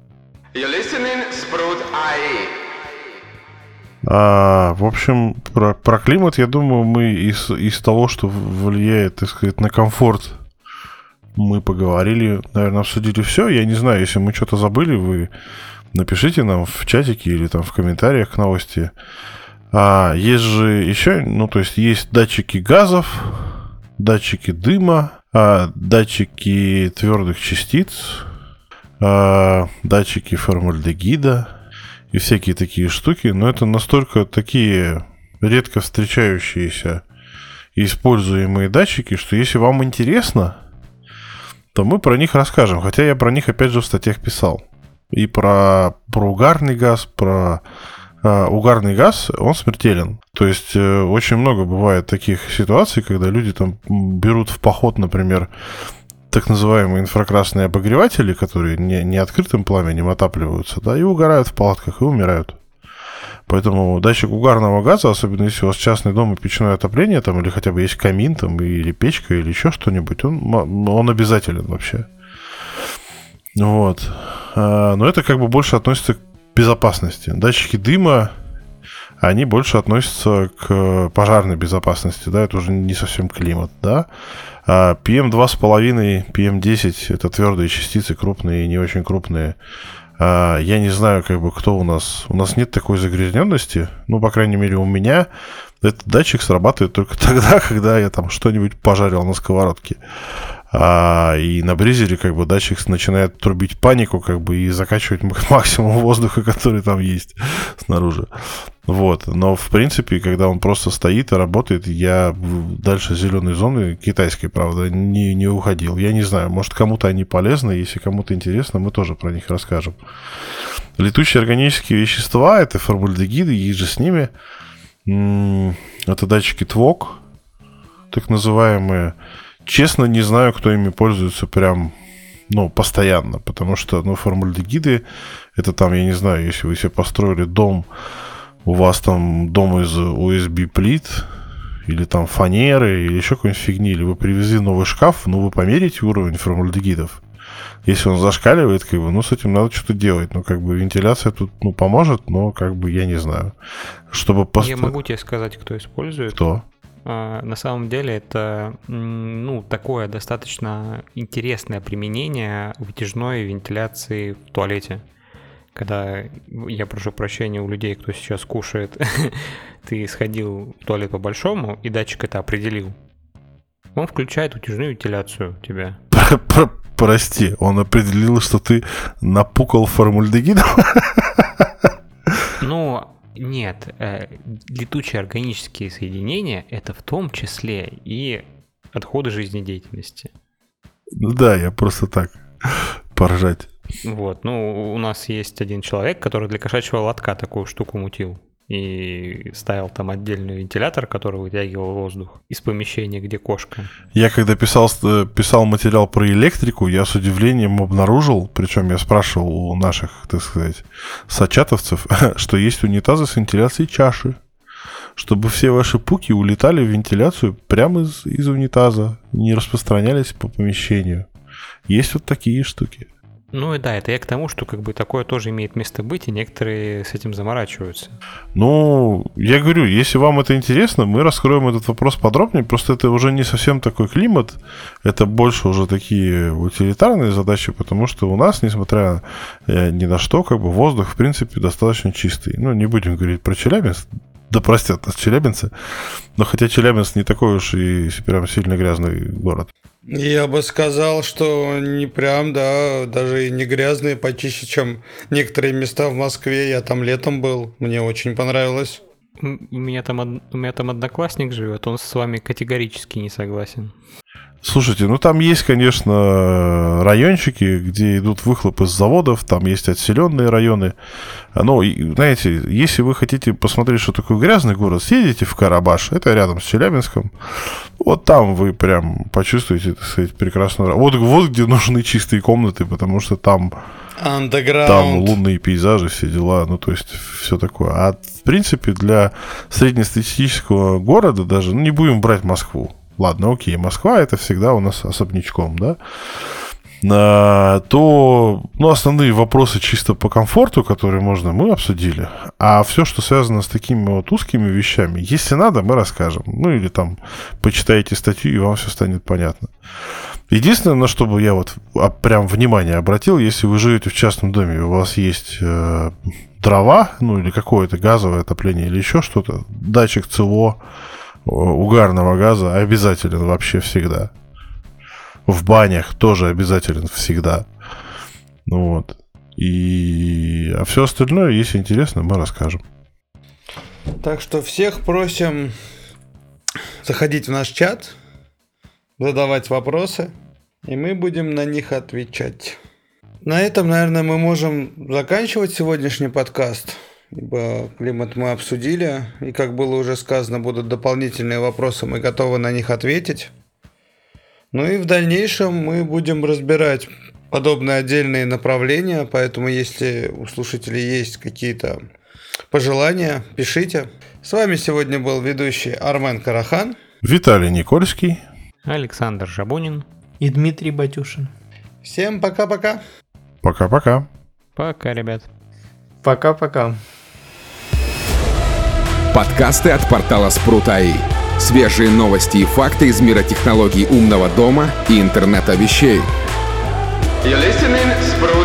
А, в общем, про, про климат, я думаю, мы из, из того, что влияет, так сказать, на комфорт, мы поговорили, наверное, обсудили все. Я не знаю, если мы что-то забыли, вы напишите нам в чатике или там в комментариях к новости. А, есть же еще, ну, то есть есть датчики газов, датчики дыма, а, датчики твердых частиц, а, датчики формальдегида и всякие такие штуки, но это настолько такие редко встречающиеся и используемые датчики, что если вам интересно, то мы про них расскажем. Хотя я про них опять же в статьях писал. И про, про угарный газ, про а, угарный газ, он смертелен. То есть э, очень много бывает таких ситуаций, когда люди там берут в поход, например, так называемые инфракрасные обогреватели, которые не, не открытым пламенем отапливаются, да, и угорают в палатках и умирают. Поэтому датчик угарного газа, особенно если у вас частный дом и печное отопление, там, или хотя бы есть камин, там, или печка, или еще что-нибудь, он, он обязателен вообще. Вот. А, Но это как бы больше относится к безопасности. Датчики дыма, они больше относятся к пожарной безопасности, да, это уже не совсем климат, да. А PM2,5, PM10 это твердые частицы, крупные и не очень крупные. А, я не знаю, как бы кто у нас. У нас нет такой загрязненности. Ну, по крайней мере, у меня этот датчик срабатывает только тогда, когда я там что-нибудь пожарил на сковородке. А, и на бризере как бы датчик начинает трубить панику как бы и закачивать максимум воздуха, который там есть снаружи. Вот. Но в принципе, когда он просто стоит и работает, я дальше зеленой зоны, китайской, правда, не, не уходил. Я не знаю, может кому-то они полезны, если кому-то интересно, мы тоже про них расскажем. Летучие органические вещества, это формальдегиды, и же с ними. Это датчики ТВОК, так называемые. Честно, не знаю, кто ими пользуется прям, ну, постоянно, потому что, ну, формальдегиды, это там, я не знаю, если вы себе построили дом, у вас там дом из USB плит, или там фанеры, или еще какой-нибудь фигни, или вы привезли новый шкаф, ну, вы померите уровень формальдегидов. Если он зашкаливает, как бы, ну, с этим надо что-то делать. Ну, как бы, вентиляция тут, ну, поможет, но, как бы, я не знаю. Чтобы Я пост- могу тебе сказать, кто использует. Кто? А, На самом деле это ну, такое достаточно интересное применение вытяжной вентиляции в туалете. Когда, я прошу прощения у людей, кто сейчас кушает, ты сходил в туалет по-большому, и датчик это определил. Он включает вытяжную вентиляцию у тебя. Про- про- Прости, он определил, что ты напукал формальдегидом? Ну, нет, э, летучие органические соединения это в том числе и отходы жизнедеятельности. Ну да, я просто так поржать. Вот, ну, у нас есть один человек, который для кошачьего лотка такую штуку мутил. И ставил там отдельный вентилятор, который вытягивал воздух из помещения, где кошка. Я когда писал, э, писал материал про электрику, я с удивлением обнаружил, причем я спрашивал у наших, так сказать, сочатовцев, что есть унитазы с вентиляцией чаши. Чтобы все ваши пуки улетали в вентиляцию прямо из, из унитаза, не распространялись по помещению. Есть вот такие штуки. Ну и да, это я к тому, что как бы такое тоже имеет место быть, и некоторые с этим заморачиваются. Ну, я говорю, если вам это интересно, мы раскроем этот вопрос подробнее. Просто это уже не совсем такой климат, это больше уже такие утилитарные задачи, потому что у нас, несмотря э, ни на что, как бы воздух, в принципе, достаточно чистый. Ну, не будем говорить про Челябинск, да простят нас челябинцы. Но хотя Челябинск не такой уж и прям сильно грязный город. Я бы сказал, что не прям, да, даже и не грязные, почище, чем некоторые места в Москве. Я там летом был, мне очень понравилось. У меня там, у меня там одноклассник живет, он с вами категорически не согласен. Слушайте, ну там есть, конечно, райончики, где идут выхлопы с заводов, там есть отселенные районы. Но, знаете, если вы хотите посмотреть, что такое грязный город, съедете в Карабаш, это рядом с Челябинском. Вот там вы прям почувствуете, так сказать, прекрасную... Вот, вот где нужны чистые комнаты, потому что там... Там лунные пейзажи, все дела, ну, то есть, все такое. А, в принципе, для среднестатистического города даже, ну, не будем брать Москву, ладно, окей, Москва это всегда у нас особнячком, да, а, то ну, основные вопросы чисто по комфорту, которые можно, мы обсудили. А все, что связано с такими вот узкими вещами, если надо, мы расскажем. Ну или там почитаете статью, и вам все станет понятно. Единственное, на что бы я вот а, прям внимание обратил, если вы живете в частном доме, у вас есть э, дрова, ну или какое-то газовое отопление или еще что-то, датчик ЦО, угарного газа обязателен вообще всегда. В банях тоже обязателен всегда. Ну вот. И... А все остальное, если интересно, мы расскажем. Так что всех просим заходить в наш чат, задавать вопросы, и мы будем на них отвечать. На этом, наверное, мы можем заканчивать сегодняшний подкаст ибо климат мы обсудили, и, как было уже сказано, будут дополнительные вопросы, мы готовы на них ответить. Ну и в дальнейшем мы будем разбирать подобные отдельные направления, поэтому если у слушателей есть какие-то пожелания, пишите. С вами сегодня был ведущий Армен Карахан, Виталий Никольский, Александр Жабунин и Дмитрий Батюшин. Всем пока-пока. Пока-пока. Пока, ребят. Пока-пока. Подкасты от портала Спрут.АИ. Свежие новости и факты из мира технологий умного дома и интернета вещей. You're listening Sprout